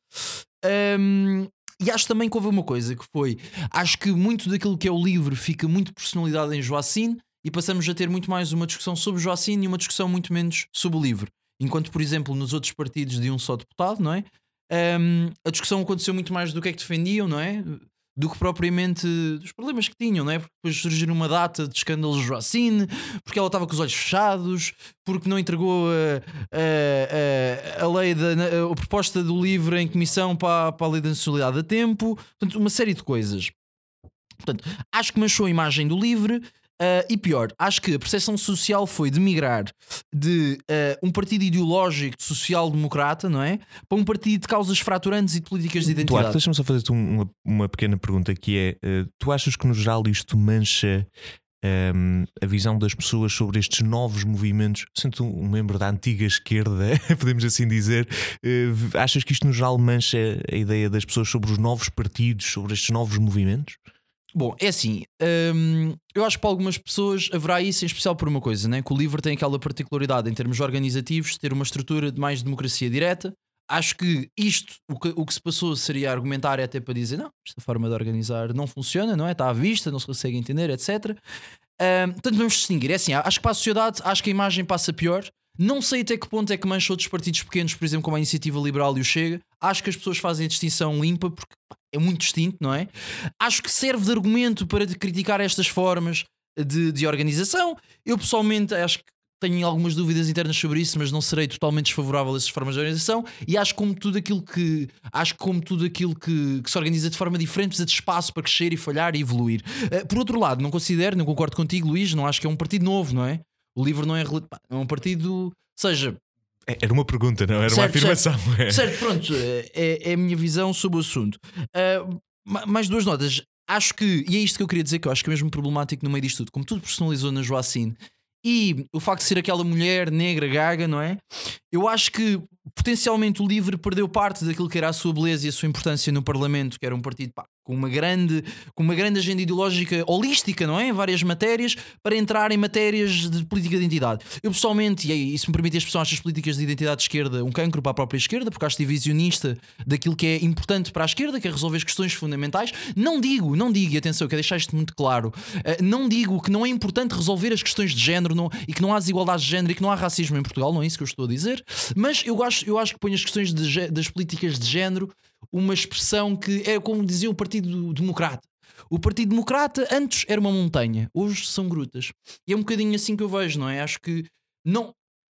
Um, e acho também que houve uma coisa que foi: acho que muito daquilo que é o livro fica muito personalidade em Joacine e passamos a ter muito mais uma discussão sobre Joacine e uma discussão muito menos sobre o livro. Enquanto, por exemplo, nos outros partidos de um só deputado, não é? Um, a discussão aconteceu muito mais do que é que defendiam, não é? Do que propriamente dos problemas que tinham, não é? Porque depois surgiu uma data de escândalos de Joacine, porque ela estava com os olhos fechados, porque não entregou a, a, a, a lei da a proposta do livro em comissão para, para a lei da nacionalidade a tempo, portanto, uma série de coisas. Portanto, acho que manchou a imagem do livro, Uh, e pior, acho que a percepção social foi de migrar de uh, um partido ideológico social-democrata, não é? Para um partido de causas fraturantes e de políticas de identidade. Duarte, deixa-me só fazer-te uma, uma pequena pergunta que é: uh, tu achas que no geral isto mancha um, a visão das pessoas sobre estes novos movimentos? Sendo um membro da antiga esquerda, (laughs) podemos assim dizer, achas que isto no geral mancha a ideia das pessoas sobre os novos partidos, sobre estes novos movimentos? Bom, é assim, hum, eu acho que para algumas pessoas haverá isso em especial por uma coisa, né? que o livro tem aquela particularidade em termos organizativos, ter uma estrutura de mais democracia direta. Acho que isto, o que, o que se passou seria argumentar até para dizer não, esta forma de organizar não funciona, não é? Está à vista, não se consegue entender, etc. Um, portanto, vamos distinguir. É assim, acho que para a sociedade, acho que a imagem passa pior. Não sei até que ponto é que mancha outros partidos pequenos, por exemplo, como a Iniciativa Liberal e o Chega. Acho que as pessoas fazem a distinção limpa porque é muito distinto, não é? Acho que serve de argumento para criticar estas formas de, de organização. Eu pessoalmente acho que tenho algumas dúvidas internas sobre isso, mas não serei totalmente desfavorável a essas formas de organização e acho como tudo aquilo que acho como tudo aquilo que, que, se organiza de forma diferente precisa de espaço para crescer e falhar e evoluir. Uh, por outro lado, não considero, não concordo contigo, Luís, não acho que é um partido novo, não é? O livro não é, é um partido, seja, é, era uma pergunta, não era certo, uma afirmação. Certo, é. certo pronto, é, é, a minha visão sobre o assunto. Uh, mais duas notas. Acho que, e é isto que eu queria dizer, que eu acho que é mesmo problemático no meio disto tudo, como tudo personalizou na Joacine e o facto de ser aquela mulher negra, gaga, não é? Eu acho que potencialmente o LIVRE perdeu parte daquilo que era a sua beleza e a sua importância no Parlamento, que era um partido pá, com uma grande, com uma grande agenda ideológica holística, não é? Em várias matérias, para entrar em matérias de política de identidade. Eu pessoalmente, e isso me permite a expressão, acho as políticas de identidade de esquerda um cancro para a própria esquerda, porque acho divisionista daquilo que é importante para a esquerda, que é resolver as questões fundamentais. Não digo, não digo, e atenção, eu quero deixar isto muito claro, uh, não digo que não é importante resolver as questões de género não, e que não há desigualdades de género e que não há racismo em Portugal, não é isso que eu estou a dizer, mas eu acho, eu acho que ponho as questões de, das políticas de género uma expressão que é como dizia o Partido Democrata. O Partido Democrata antes era uma montanha, hoje são grutas. E é um bocadinho assim que eu vejo, não é? Acho que não.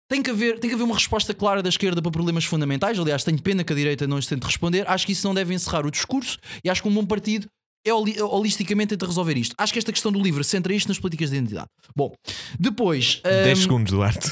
Tem que, haver, tem que haver uma resposta clara da esquerda para problemas fundamentais. Aliás, tenho pena que a direita não tente responder. Acho que isso não deve encerrar o discurso e acho que um bom partido é holisticamente tenta resolver isto. Acho que esta questão do livro centra isto nas políticas de identidade. Bom, depois. 10 um, segundos, Duarte.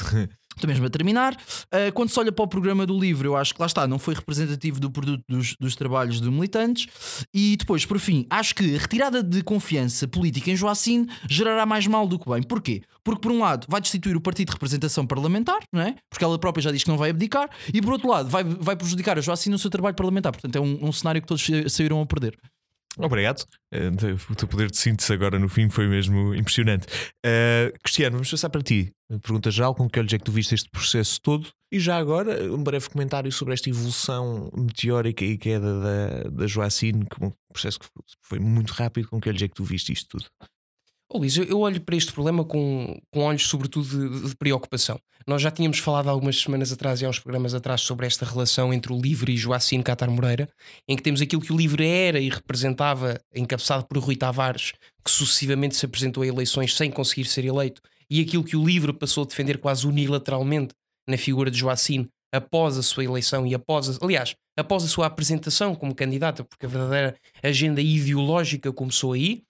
Estou mesmo a terminar. Uh, quando se olha para o programa do livro, eu acho que lá está, não foi representativo do produto dos, dos trabalhos de militantes. E depois, por fim, acho que a retirada de confiança política em Joacine gerará mais mal do que bem. Porquê? Porque, por um lado, vai destituir o partido de representação parlamentar, não é? Porque ela própria já diz que não vai abdicar, e por outro lado, vai, vai prejudicar a Joacine no seu trabalho parlamentar. Portanto, é um, um cenário que todos saíram a perder. Obrigado. Uh, o teu poder de síntese agora no fim foi mesmo impressionante. Uh, Cristiano, vamos passar para ti. Pergunta geral: com que olhos é que tu viste este processo todo? E já agora, um breve comentário sobre esta evolução meteórica e queda da, da Joacine, que um processo que foi muito rápido. Com que olhos é que tu viste isto tudo? Oh, Luís, eu olho para este problema com, com olhos, sobretudo, de, de, preocupação. Nós já tínhamos falado algumas semanas atrás e há uns programas atrás sobre esta relação entre o Livre e Joacine Catar Moreira, em que temos aquilo que o Livre era e representava, encabeçado por Rui Tavares, que sucessivamente se apresentou a eleições sem conseguir ser eleito, e aquilo que o livro passou a defender quase unilateralmente na figura de Joacine após a sua eleição e após, a, aliás, após a sua apresentação como candidata, porque a verdadeira agenda ideológica começou aí.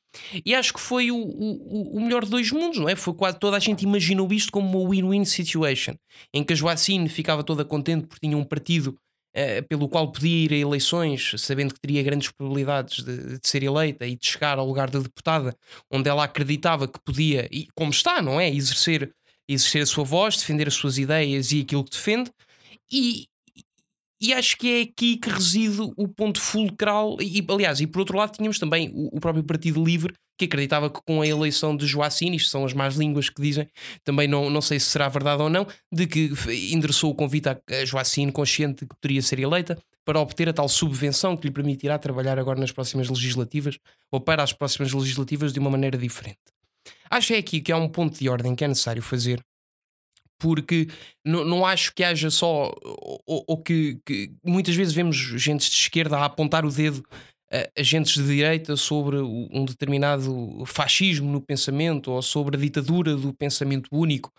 E acho que foi o, o, o melhor de dois mundos, não é? Foi quase toda a gente imaginou isto como uma win-win situation, em que a Joacine ficava toda contente porque tinha um partido uh, pelo qual podia ir a eleições, sabendo que teria grandes probabilidades de, de, ser eleita e de chegar ao lugar de deputada, onde ela acreditava que podia, e como está, não é? Exercer, exercer a sua voz, defender as suas ideias e aquilo que defende. E, e acho que é aqui que reside o ponto fulcral. E, aliás, e por outro lado, tínhamos também o, o próprio Partido Livre, que acreditava que com a eleição de Joacine, isto são as más línguas que dizem, também não, não sei se será verdade ou não, de que endereçou o convite a, a Joacine, consciente de que poderia ser eleita, para obter a tal subvenção que lhe permitirá trabalhar agora nas próximas legislativas, ou para as próximas legislativas de uma maneira diferente. Acho é aqui que há um ponto de ordem que é necessário fazer, porque não, não acho que haja só, ou, ou que, que, muitas vezes vemos gente de esquerda a apontar o dedo a agentes de direita sobre um determinado fascismo no pensamento ou sobre a ditadura do pensamento único.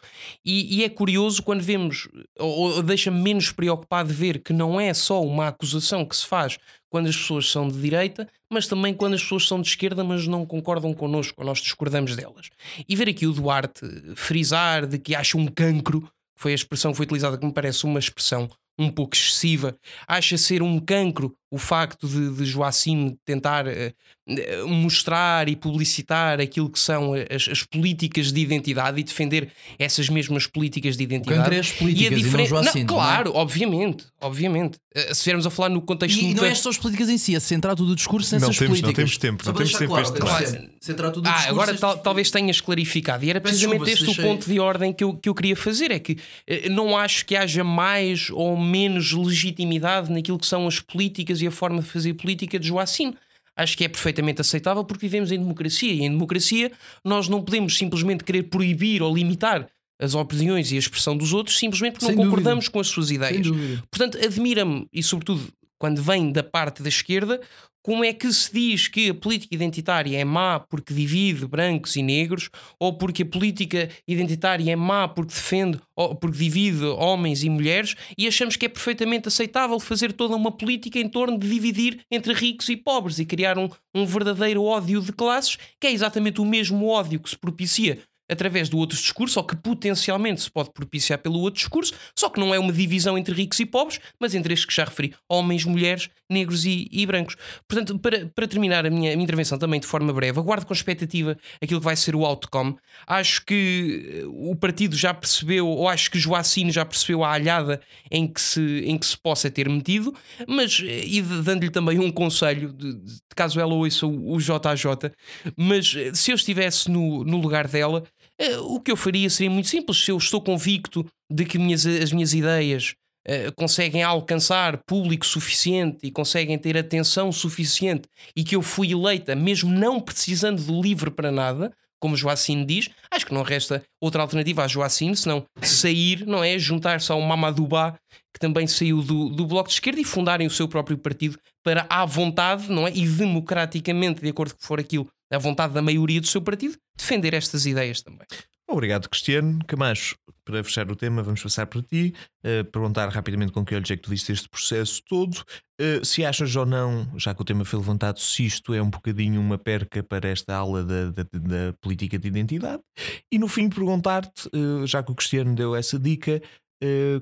E, e é curioso quando vemos, ou, deixa-me menos preocupado ver que não é só uma acusação que se faz quando as pessoas são de direita, mas também quando as pessoas são de esquerda, mas não concordam connosco, ou nós discordamos delas. E ver aqui o Duarte frisar de que acha um cancro, foi a expressão que foi utilizada que me parece uma expressão um pouco excessiva, acha ser um cancro o facto de, de Joacim tentar uh, mostrar e publicitar aquilo que são as, as, políticas de identidade e defender essas mesmas políticas de identidade. É as políticas e, a diferen... e não Joacim, Claro, não é? obviamente, obviamente. Uh, se estivermos a falar no contexto... E, e não é só as políticas em si, é centrar todo o discurso nessas não temos, políticas. Não temos tempo, não temos tempo claro, este claro. Centrar todo o ah, discurso... agora tal, talvez tenhas clarificado. E era precisamente este o ponto de ordem que eu, que eu queria fazer, é que uh, não acho que haja mais ou menos legitimidade naquilo que são as políticas e a forma de fazer política de Joacim. Acho que é perfeitamente aceitável porque vivemos em democracia e em democracia nós não podemos simplesmente querer proibir ou limitar as opiniões e a expressão dos outros simplesmente porque Sem não dúvida. concordamos com as suas ideias. Portanto, admira-me e, sobretudo, quando vem da parte da esquerda, como é que se diz que a política identitária é má porque divide brancos e negros, ou porque a política identitária é má porque defende, ou porque divide homens e mulheres, e achamos que é perfeitamente aceitável fazer toda uma política em torno de dividir entre ricos e pobres e criar um, um verdadeiro ódio de classes, que é exatamente o mesmo ódio que se propicia através do outro discurso, ou que potencialmente se pode propiciar pelo outro discurso, só que não é uma divisão entre ricos e pobres, mas entre estes que já referi: homens, mulheres, negros e, e brancos. Portanto, para, para terminar a minha, a minha, intervenção também de forma breve, aguardo com expectativa aquilo que vai ser o outcome. Acho que eh, o partido já percebeu, ou acho que Joacine já percebeu a alhada em que se, em que se possa ter metido, mas, eh, e dando-lhe também um conselho, de, de, caso ela ouça o, o JJ, mas eh, se eu estivesse no, no lugar dela. Eh, o que eu faria seria muito simples. Se eu estou convicto de que minhas, as minhas ideias uh, conseguem alcançar público suficiente e conseguem ter atenção suficiente e que eu fui eleita, mesmo não precisando do livre para nada, como Joacine diz, acho que não resta outra alternativa a Joacine senão sair, não é? Juntar-se ao Mamadouba, que também saiu do, do Bloco de Esquerda, e fundarem o seu próprio partido para, à vontade, não é? E democraticamente, de acordo com for aquilo a vontade da maioria do seu partido, defender estas ideias também. Obrigado, Cristiano. Camacho, para fechar o tema, vamos passar para ti. Uh, perguntar rapidamente com que olhos é que tu viste este processo todo. Uh, se achas ou não, já que o tema foi levantado, se isto é um bocadinho uma perca para esta aula da, da, da política de identidade. E no fim, perguntar-te, uh, já que o Cristiano deu essa dica,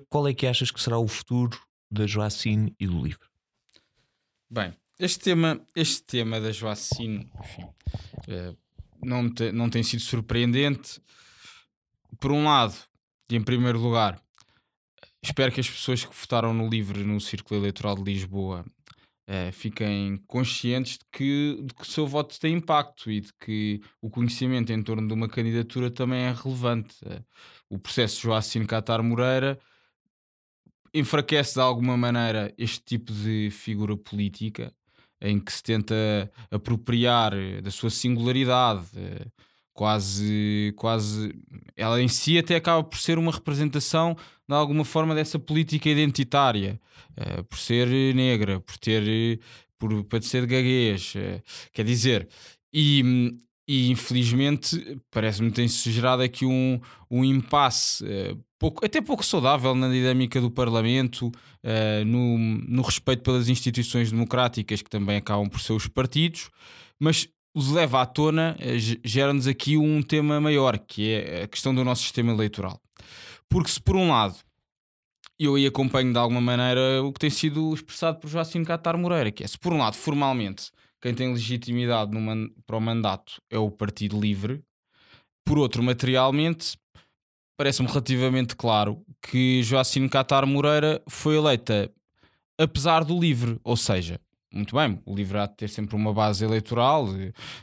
qual é que achas que será o futuro da Joacine e do livro? Bem, este tema, este tema da Joacine, enfim, é, não, te, não tem sido surpreendente. Por um lado, e em primeiro lugar, espero que as pessoas que votaram no livro no Círculo Eleitoral de Lisboa é, fiquem conscientes de que, de que o seu voto tem impacto e de que o conhecimento em torno de uma candidatura também é relevante. É, o processo de Joacine Catar Moreira enfraquece de alguma maneira este tipo de figura política em que se tenta apropriar eh, da sua singularidade, eh, quase, quase ela em si até acaba por ser uma representação de alguma forma dessa política identitária, eh, por ser negra, por ter por padecer de gaguez, quer dizer, e, e infelizmente parece-me tem-se gerado aqui um, um impasse pouco, até pouco saudável na dinâmica do Parlamento, uh, no, no respeito pelas instituições democráticas, que também acabam por ser os partidos, mas os leva à tona, uh, gera-nos aqui um tema maior, que é a questão do nosso sistema eleitoral. Porque se por um lado eu aí acompanho de alguma maneira o que tem sido expressado por Joaquim Catar Moreira, que é se por um lado formalmente quem tem legitimidade no para o mandato é o Partido Livre, por outro, materialmente, parece-me relativamente claro que Joacine Catar Moreira foi eleita apesar do livre, ou seja, muito bem, o livre há de ter sempre uma base eleitoral,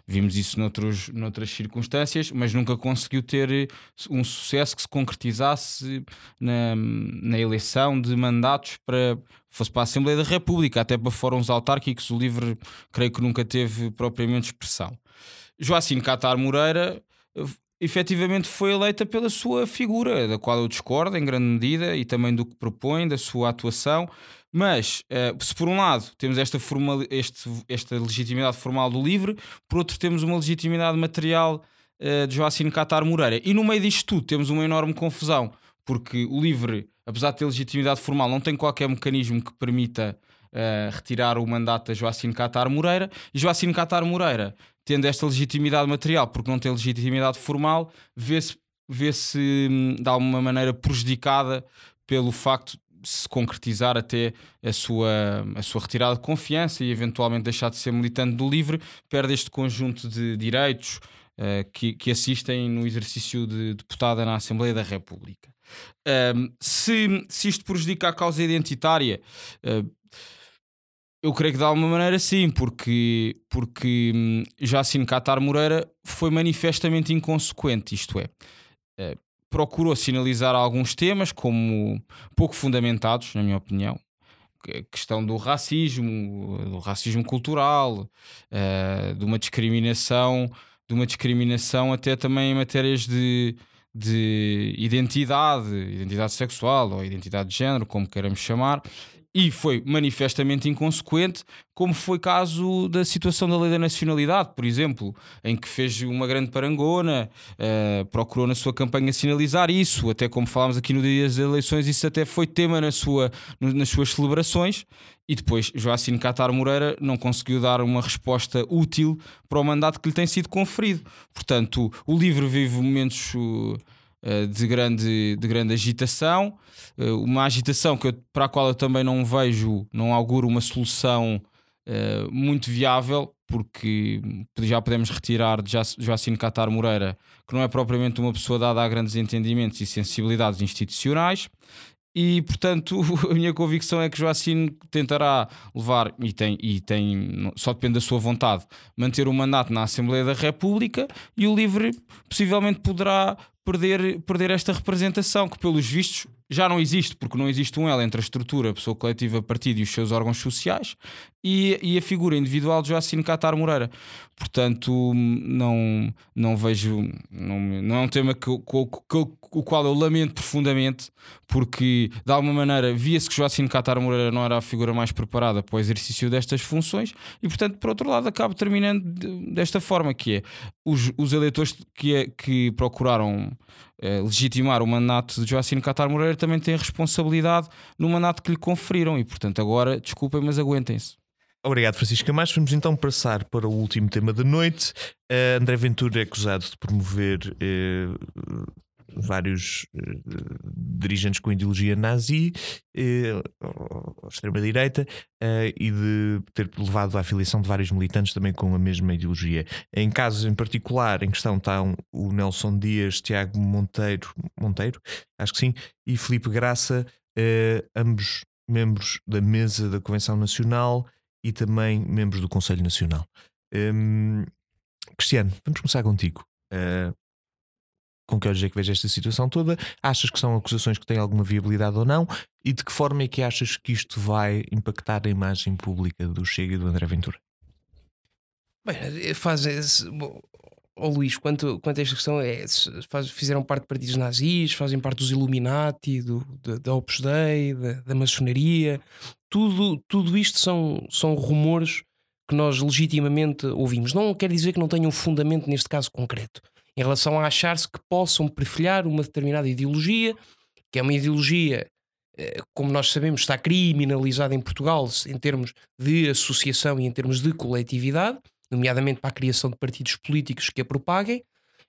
vimos isso noutros, noutras circunstâncias, mas nunca conseguiu ter um sucesso que se concretizasse na, na eleição de mandatos para fosse para a Assembleia da República, até para fóruns autárquicos, o livre creio que nunca teve propriamente expressão. Joacim Catar Moreira efetivamente foi eleita pela sua figura, da qual eu discordo em grande medida e também do que propõe, da sua atuação. Mas, uh, se por um lado temos esta, formal, este, esta legitimidade formal do LIVRE, por outro temos uma legitimidade material uh, de Joacine Catar Moreira. E no meio disto tudo temos uma enorme confusão, porque o LIVRE, apesar de ter legitimidade formal, não tem qualquer mecanismo que permita uh, retirar o mandato a Joacine Catar Moreira. E Joacine Catar Moreira, tendo esta legitimidade material, porque não tem legitimidade formal, vê-se vê-se hum, de alguma maneira prejudicada pelo facto se concretizar até a sua, a sua retirada de confiança e eventualmente deixar de ser militante do LIVRE, perde este conjunto de direitos uh, que, que assistem no exercício de deputada na Assembleia da República. Um, se, se isto prejudica a causa identitária, uh, eu creio que de alguma maneira sim, porque, porque hum, Jacine Catar Moreira foi manifestamente inconsequente, isto é, uh, procurou sinalizar alguns temas como pouco fundamentados, na minha opinião. A questão do racismo, do racismo cultural, uh, de uma discriminação, de uma discriminação até também em matérias de, de identidade, identidade sexual ou identidade de género, como queiramos chamar, e foi manifestamente inconsequente, como foi caso da situação da lei da nacionalidade, por exemplo, em que fez uma grande parangona, uh, procurou na sua campanha sinalizar isso, até como falámos aqui no dia das eleições, isso até foi tema na sua, no, nas suas celebrações, e depois Joacine Catar Moreira não conseguiu dar uma resposta útil para o mandato que lhe tem sido conferido. Portanto, o livro vive momentos. Uh, de grande, de grande agitação, eh, uma agitação que eu, para a qual eu também não vejo, não auguro uma solução uh, muito viável, porque já podemos retirar de Joacine Catar Moreira, que não é propriamente uma pessoa dada a grandes entendimentos e sensibilidades institucionais, e portanto (laughs) a minha convicção é que Joacine tentará levar e tem, e tem só depende da sua vontade manter o mandato na Assembleia da República e o LIVRE possivelmente poderá perder, perder esta representação que pelos vistos já não existe, porque não existe um elo entre a estrutura, a pessoa coletiva, partido e os seus órgãos sociais e, e a figura individual de Joacine Catar Moreira. Portanto, não, não vejo, não, não é um tema que, que, que, o qual eu lamento profundamente, porque de alguma maneira via-se que Joacine Catar Moreira não era a figura mais preparada para o exercício destas funções e, portanto, por outro lado, acabo terminando desta forma, que é os, os eleitores que, é, que procuraram eh, legitimar o mandato de Joacine Catar Moreira também têm responsabilidade no mandato que lhe conferiram e, portanto, agora, desculpem, mas aguentem-se. Obrigado, Francisco Camacho. Vamos então passar para o último tema da noite. Uh, André Ventura é acusado de promover uh, vários uh, dirigentes com ideologia nazi, extrema-direita, e de ter levado à afiliação de vários militantes também com a mesma ideologia. Em casos em particular, em questão estão o Nelson Dias, Tiago Monteiro, Monteiro, acho que sim, e Felipe Graça, ambos membros da mesa da Convenção Nacional e também membros do Conselho Nacional. Um, Cristiano, vamos começar contigo. Uh, com que olhos é que vejo esta situação toda? Achas que são acusações que têm alguma viabilidade ou não? E de que forma é que achas que isto vai impactar a imagem pública do Chega e do André Ventura? Bem, eh, faz. Oh, Luís, quanto, quanto a esta questão, é, faz, fizeram parte de partidos nazis, fazem parte dos Illuminati, do, da, da Opus Dei, da, da maçonaria, tudo, tudo isto são, são rumores que nós legitimamente ouvimos. Não quer dizer que não tenham fundamento neste caso concreto, em relação a achar-se que possam perfilhar uma determinada ideologia, que é uma ideologia, eh, como nós sabemos, está criminalizada em Portugal em termos de associação e em termos de coletividade, nomeadamente para a criação de partidos políticos que a propaguem.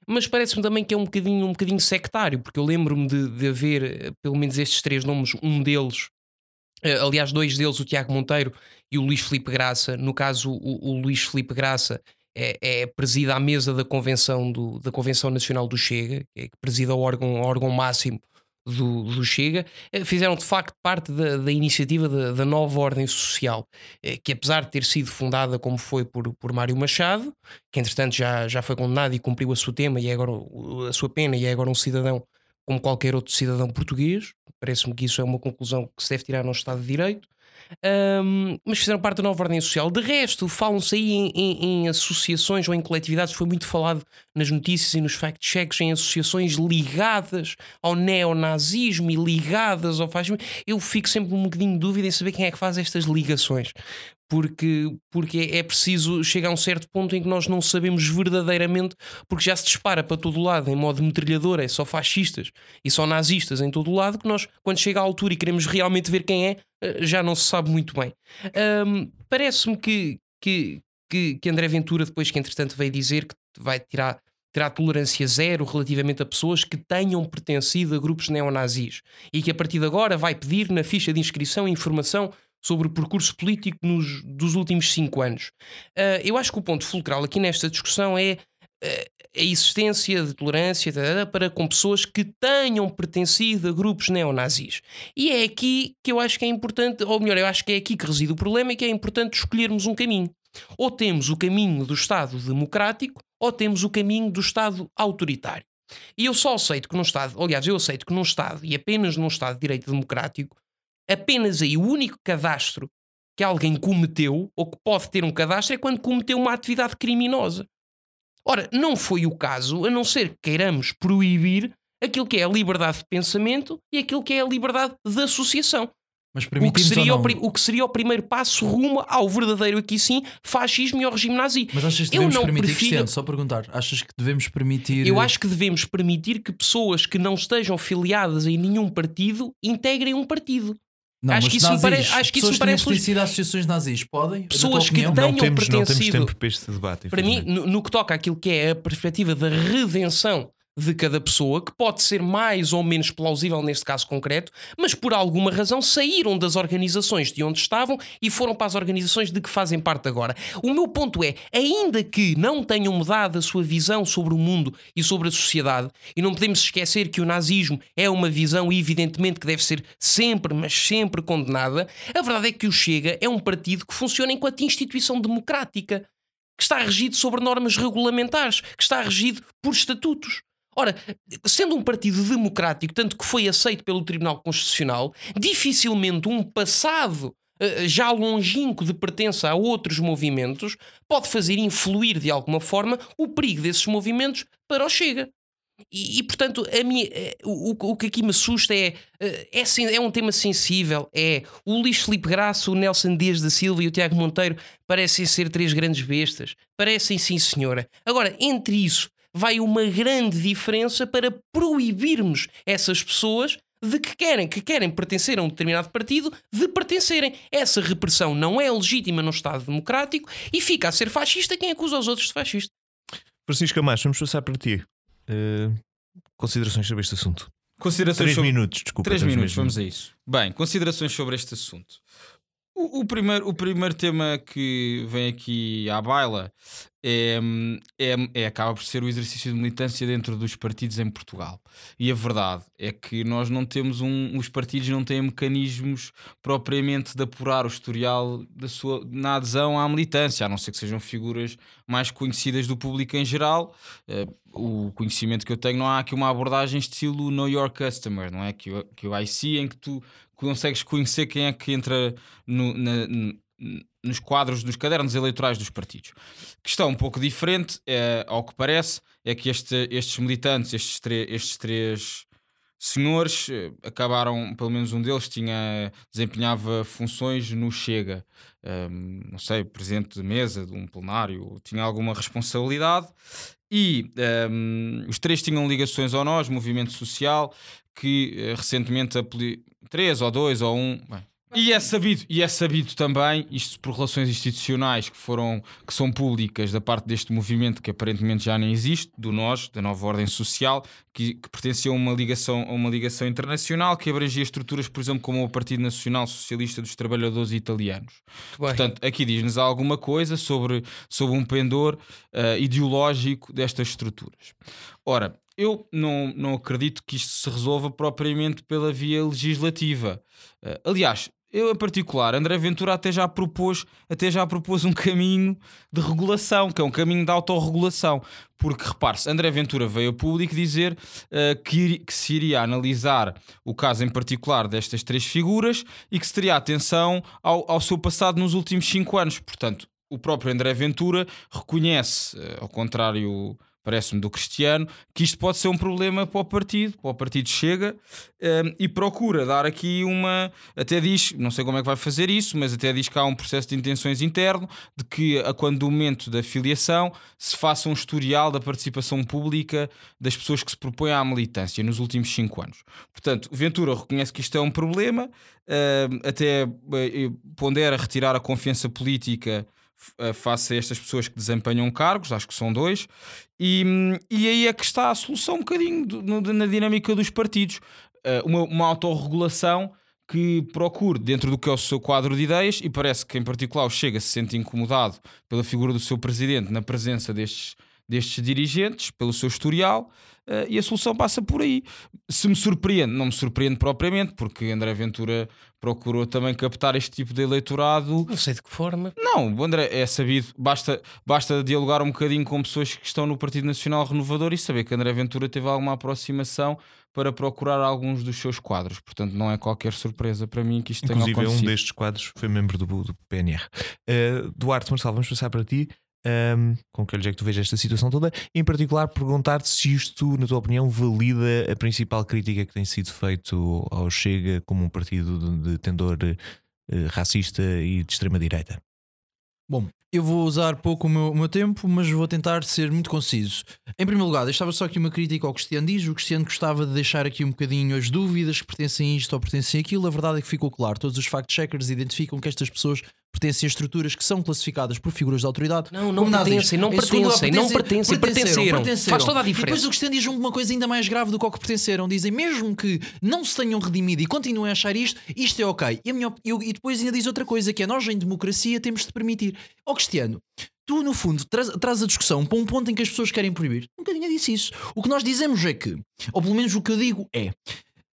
Mas parece-me também que é um bocadinho, um bocadinho sectário, porque eu lembro-me de, de haver eh, pelo menos estes três nomes, um deles Uh, aliás, dois deles, o Tiago Monteiro e o Luís Felipe Graça. No caso, o, o Luís Felipe Graça é, é presida à mesa da Convenção, do, da Convenção Nacional do Chega, que, é, que presida o órgão, órgão máximo do, do Chega, uh, fizeram de facto parte da, da iniciativa da, da, nova ordem social, uh, que apesar de ter sido fundada como foi por, por Mário Machado, que entretanto já, já foi condenado e cumpriu a sua tema e é agora a sua pena e é agora um cidadão como qualquer outro cidadão português. Parece-me que isso é uma conclusão que se deve tirar no Estado de Direito. Um, mas fizeram parte da nova ordem social. De resto, falam-se aí em, em, em, associações ou em coletividades, foi muito falado nas notícias e nos fact-checks, em associações ligadas ao neonazismo e ligadas ao fascismo. Eu fico sempre um bocadinho de dúvida em saber quem é que faz estas ligações porque, porque é preciso chegar a um certo ponto em que nós não sabemos verdadeiramente, porque já se dispara para todo lado em modo metralhadora, é só fascistas e só nazistas em todo lado, que nós, quando chega à altura e queremos realmente ver quem é, eh, já não se sabe muito bem. Um, Parece-me que, que, que, que, André Ventura, depois que entretanto veio dizer que vai tirar. Terá tolerância zero relativamente a pessoas que tenham pertencido a grupos neonazis e que a partir de agora vai pedir na ficha de inscrição informação sobre o percurso político nos, dos últimos cinco anos. Uh, eu acho que o ponto fulcral aqui nesta discussão é uh, a existência de tolerância para com pessoas que tenham pertencido a grupos neonazis. E é aqui que eu acho que é importante, ou melhor, eu acho que é aqui que reside o problema e que é importante escolhermos um caminho. Ou temos o caminho do Estado democrático, ou temos o caminho do Estado autoritário. E eu só aceito que num Estado, aliás, eu aceito que num Estado, e apenas num Estado de direito democrático, apenas aí o único cadastro que alguém cometeu, ou que pode ter um cadastro, é quando cometeu uma atividade criminosa. Ora, não foi o caso, a não ser que queiramos proibir aquilo que é a liberdade de pensamento e aquilo que é a liberdade de associação. Mas o que, seria o, o, que seria o primeiro passo rumo ao verdadeiro, aqui sim, fascismo e ao regime nazi. Mas achas que devemos Eu não permitir, prefiro... Cristiano, só perguntar, achas que devemos permitir... Eu acho que devemos permitir que pessoas que não estejam filiadas em nenhum partido integrem um partido. Não, acho, que nazis, pare... acho que isso me parece. Pessoas que têm associações nazis podem? Pessoas que tenham não temos, pertencido. Não temos tempo para este debate. Para mim, no, no, que toca àquilo que é a perspectiva da redenção de cada pessoa, que pode ser mais ou menos plausível neste caso concreto, mas por alguma razão saíram das organizações de onde estavam e foram para as organizações de que fazem parte agora. O meu ponto é, ainda que não tenham mudado a sua visão sobre o mundo e sobre a sociedade, e não podemos esquecer que o nazismo é uma visão, evidentemente, que deve ser sempre, mas sempre condenada, a verdade é que o Chega é um partido que funciona enquanto instituição democrática que está regido sobre normas regulamentares, que está regido por estatutos. Ora, sendo um partido democrático, tanto que foi aceito pelo Tribunal Constitucional, dificilmente um passado uh, já longínquo de pertença a outros movimentos pode fazer influir de alguma forma o perigo desses movimentos para o Chega. E, e, portanto, a minha, eh, o, o, que aqui me assusta é, eh, é, é um tema sensível. É o Luís Felipe Graça, o Nelson Dias da Silva e o Tiago Monteiro parecem ser três grandes bestas. Parecem sim, senhora. Agora, entre isso vai uma grande diferença para proibirmos essas pessoas de que querem, que querem pertencer a um determinado partido, de pertencerem. Essa repressão não é legítima no Estado democrático e fica a ser fascista quem acusa os outros de fascista. Francisco Camacho, vamos passar para ti. Uh, considerações sobre este assunto. Considerações três sobre... minutos, desculpa. Três, três minutos, vamos a isso. Bem, considerações sobre este assunto. O, o, primeiro, o primeiro tema que vem aqui à baila é, é, é, acaba por ser o exercício de militância dentro dos partidos em Portugal. E a verdade é que nós não temos um. Os partidos não têm mecanismos propriamente de apurar o historial da sua, na adesão à militância, a não ser que sejam figuras mais conhecidas do público em geral. Uh, o conhecimento que eu tenho, não há aqui uma abordagem estilo Know Your Customer, não é? Que, que o IC em que tu consegues conhecer quem é que entra no, na, nos quadros dos cadernos eleitorais dos partidos. Questão um pouco diferente, é, ao que parece, é que este, estes militantes, estes, estes três senhores eh, acabaram, pelo menos um deles tinha desempenhava funções no Chega, um, não sei, presidente de mesa de um plenário, tinha alguma responsabilidade e um, os três tinham ligações ao nós, movimento social, que uh, recentemente três ou dois ou um, bem, e é sabido, e é sabido também, isto por relações institucionais que foram que são públicas da parte deste movimento que aparentemente já nem existe, do nós, da nova ordem social, que, que pertencia a uma ligação a uma ligação internacional que abrangia estruturas, por exemplo, como o Partido Nacional Socialista dos Trabalhadores Italianos. Portanto, aqui diz-nos alguma coisa sobre, sobre um pendor uh, ideológico destas estruturas. Ora, eu não, não acredito que isto se resolva propriamente pela via legislativa. Uh, aliás, eu em particular, André Ventura até já propôs, até já propôs um caminho de regulação, que é um caminho de autorregulação. Porque repare-se, André Ventura veio a público dizer uh, que, que, se iria analisar o caso em particular destas três figuras e que se teria atenção ao, ao seu passado nos últimos cinco anos. Portanto, o próprio André Ventura reconhece, uh, ao contrário parece-me, do Cristiano, que isto pode ser um problema para o partido, para o partido chega um, e procura dar aqui uma. Até diz, não sei como é que vai fazer isso, mas até diz que há um processo de intenções interno, de que a quando do momento da filiação se faça um historial da participação pública das pessoas que se propõem à militância nos últimos cinco anos. Portanto, Ventura reconhece que isto é um problema, uh, até uh, pondera retirar a confiança política eh, face a estas pessoas que desempenham cargos, acho que são dois, e, e aí é que está a solução um bocadinho do, no, na dinâmica dos partidos. Uh, uma, uma autorregulação que procure dentro do que é o seu quadro de ideias, e parece que em particular o Chega se sente incomodado pela figura do seu presidente na presença destes, destes dirigentes, pelo seu historial, uh, e a solução passa por aí. Se me surpreende, não me surpreende propriamente, porque André Ventura procurou também captar este tipo de eleitorado. Não sei de que forma. Não, o André é sabido, basta, basta dialogar um bocadinho com pessoas que estão no Partido Nacional Renovador e saber que André Ventura teve alguma aproximação para procurar alguns dos seus quadros. Portanto, não é qualquer surpresa para mim que isto Inclusive, tenha acontecido. um destes quadros foi membro do, do PNR. Uh, Duarte Marcelo, vamos passar para ti. Um, com que olhos é que tu vês esta situação toda? Em particular, perguntar-te se isto, na tua opinião, valida a principal crítica que tem sido feito ao Chega como um partido de, tendor uh, racista e de extrema-direita. Bom, eu vou usar pouco o meu, o meu, tempo, mas vou tentar ser muito conciso. Em primeiro lugar, deixava só aqui uma crítica ao Cristiano diz. O Cristiano gostava de deixar aqui um bocadinho as dúvidas que pertencem a isto ou pertencem a aquilo. A verdade é que ficou claro. Todos os fact-checkers identificam que estas pessoas pertencem a estruturas que são classificadas por figuras de autoridade. Não, não pertencem, não pertencem, não pertencem, pertenceram. Faz toda a diferença. E depois o Cristiano diz uma coisa ainda mais grave do que o que pertenceram. Dizem, mesmo que não se tenham redimido e continuem a achar isto, isto é ok. E, minha, eu, e depois ainda diz outra coisa, que é nós em democracia temos de permitir. Ó Cristiano, tu, no fundo, traz, traz, a discussão para um ponto em que as pessoas querem proibir. Nunca ninguém disse isso. O que nós dizemos é que, ou pelo menos o que eu digo é.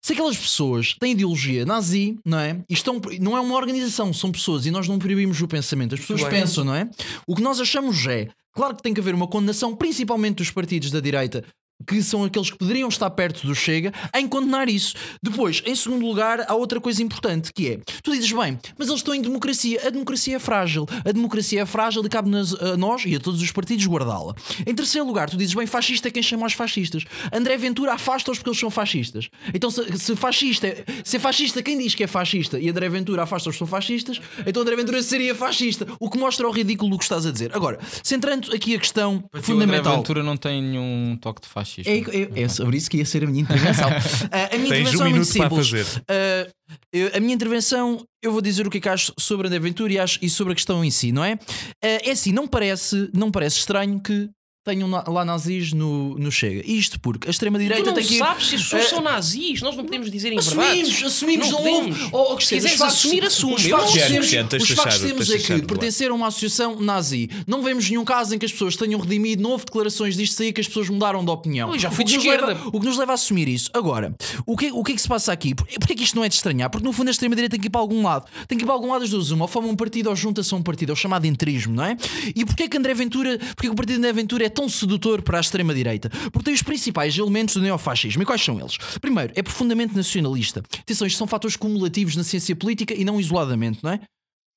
Se aquelas pessoas têm ideologia nazi, não é? E estão, não é uma organização, são pessoas e nós não proibimos o pensamento. As pessoas pensam, não é? O que nós achamos é, claro que tem que haver uma condenação, principalmente dos partidos da direita, que são aqueles que poderiam estar perto do Chega, em condenar isso. Depois, em segundo lugar, há outra coisa importante que é: tu dizes bem, mas eles estão em democracia. A democracia é frágil. A democracia é frágil e cabe a nós e a todos os partidos guardá-la. Em terceiro lugar, tu dizes bem, fascista é quem chama os fascistas. André Ventura afasta-os porque eles são fascistas. Então, se, se fascista, se é fascista quem diz que é fascista e André Ventura afasta-os que são fascistas, então André Ventura seria fascista. O que mostra o ridículo do que estás a dizer. Agora, centrando aqui a questão fundamental. André Ventura não tem nenhum toque de fascismo machismo. É, é, é, sobre isso que ia ser a minha intervenção. uh, (laughs) a minha Tens intervenção um é muito simples. Uh, eu, a minha intervenção, eu vou dizer o que é que acho sobre André Ventura e, acho, e sobre a questão em si, não é? Uh, é assim, não parece, não parece estranho que tenham lá nazis no, no Chega. Isto porque a extrema-direita tem que. Não sabes se as pessoas uh, são nazis, nós não podemos dizer em assumimos. Assumimos, não, podemos. Ou, se quiseres assumir, assume. Os factos que temos, os factos temos é que pertencer a uma associação nazi. Não vemos nenhum caso em que as pessoas tenham redimido, não houve declarações disto aí que as pessoas mudaram de opinião. Eu já fui de esquerda. Leva, o que nos leva a assumir isso. Agora, o que, o que é que se passa aqui? Porquê é que isto não é de estranhar? Porque no fundo a extrema-direita tem que ir para algum lado. Tem que ir para algum lado das duas. Uma, ou forma um partido ou junta-se a um partido. É o chamado entrismo, não é? E porquê que André Ventura, porquê que o partido de André Ventura é tão sedutor para a extrema-direita, porque tem os principais elementos do neofascismo. E quais são eles? Primeiro, é profundamente nacionalista. Atenção, isto são fatores cumulativos na ciência política e não isoladamente, não é?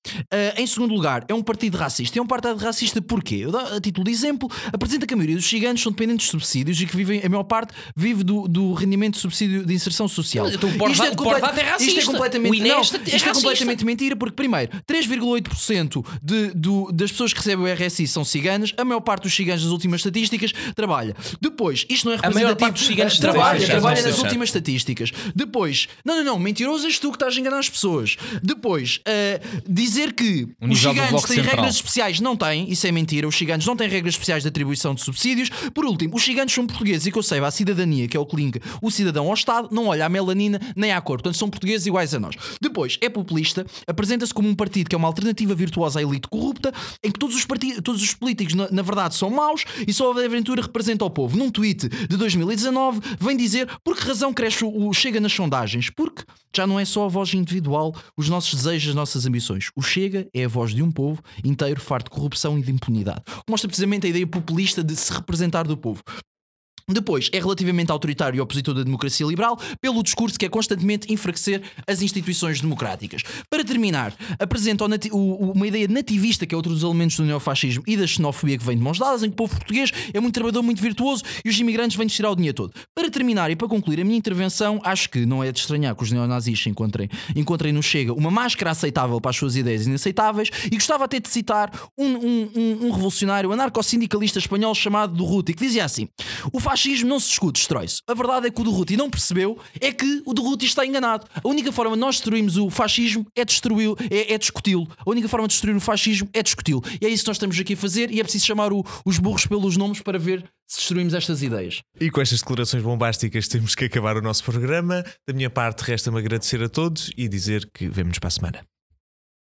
Uh, em segundo lugar, é um partido racista. É um partido racista porquê? Eu dou- a título de exemplo, apresenta que a maioria dos ciganos são dependentes de subsídios e que vivem, a maior parte vive do, do rendimento de subsídio de inserção social. Então o Pordata- o Pordata é Isto é racista. completamente, O Inés não, é isto é racista. completamente mentira, porque primeiro, 3,8% de, do, das pessoas que recebem o RSI são ciganas, a maior parte dos ciganos nas últimas estatísticas trabalha. Depois, isto não é A maior representativo. parte dos ciganos trabalha, trabalha, trabalha nas últimas estatísticas. Depois, não, não, não, mentiroso és tu que estás a enganar as pessoas. Depois, eh, dizer que O os Bloco têm Central. regras especiais, não têm, isso é mentira. Os ciganos não têm regras especiais de atribuição de subsídios. Por último, os ciganos são portugueses e que eu saiba, a cidadania, que é o que linka o cidadão ao Estado, não olha à melanina nem à cor. Portanto, são portugueses iguais a nós. Depois, é populista, apresenta-se como um partido que é uma alternativa virtuosa à elite corrupta, em que todos os, partidos, todos os políticos, na, na verdade, são maus e só a aventura representa o povo. Num tweet de 2019, vem dizer por que razão cresce o, o Chega nas sondagens. Porque já não é só a voz individual, os nossos desejos, as nossas ambições. O Chega é a voz de um povo inteiro farto de corrupção e de impunidade. Mostra precisamente a ideia populista de se representar do povo. Depois, é relativamente autoritário e opositor da democracia liberal pelo discurso que é constantemente enfraquecer as instituições democráticas. Para terminar, apresenta uma ideia nativista, que é outro dos elementos do neofascismo e da xenofobia que vem de mãos dadas, em que o povo português é muito trabalhador, muito virtuoso e os imigrantes vêm-nos tirar o dinheiro todo. Para terminar e para concluir a minha intervenção, acho que não é de estranhar que os neonazis encontrem, encontrem no Chega uma máscara aceitável para as suas ideias inaceitáveis e gostava até de citar um, um- um- um revolucionário anarcossindicalista espanhol chamado Durruti, que dizia assim: O fascismo não se discute, destrói-se. A verdade é que o Durruti não percebeu é que o Durruti está enganado. A única forma de nós destruirmos o fascismo é destruí-lo, é, é discuti-lo. A única forma de destruir o fascismo é discuti-lo. E é isso que nós estamos aqui a fazer e é preciso chamar o- os burros pelos nomes para ver se destruímos estas ideias. E com estas declarações bombásticas temos que acabar o nosso programa. Da minha parte, resta-me agradecer a todos e dizer que vemo-nos para a semana.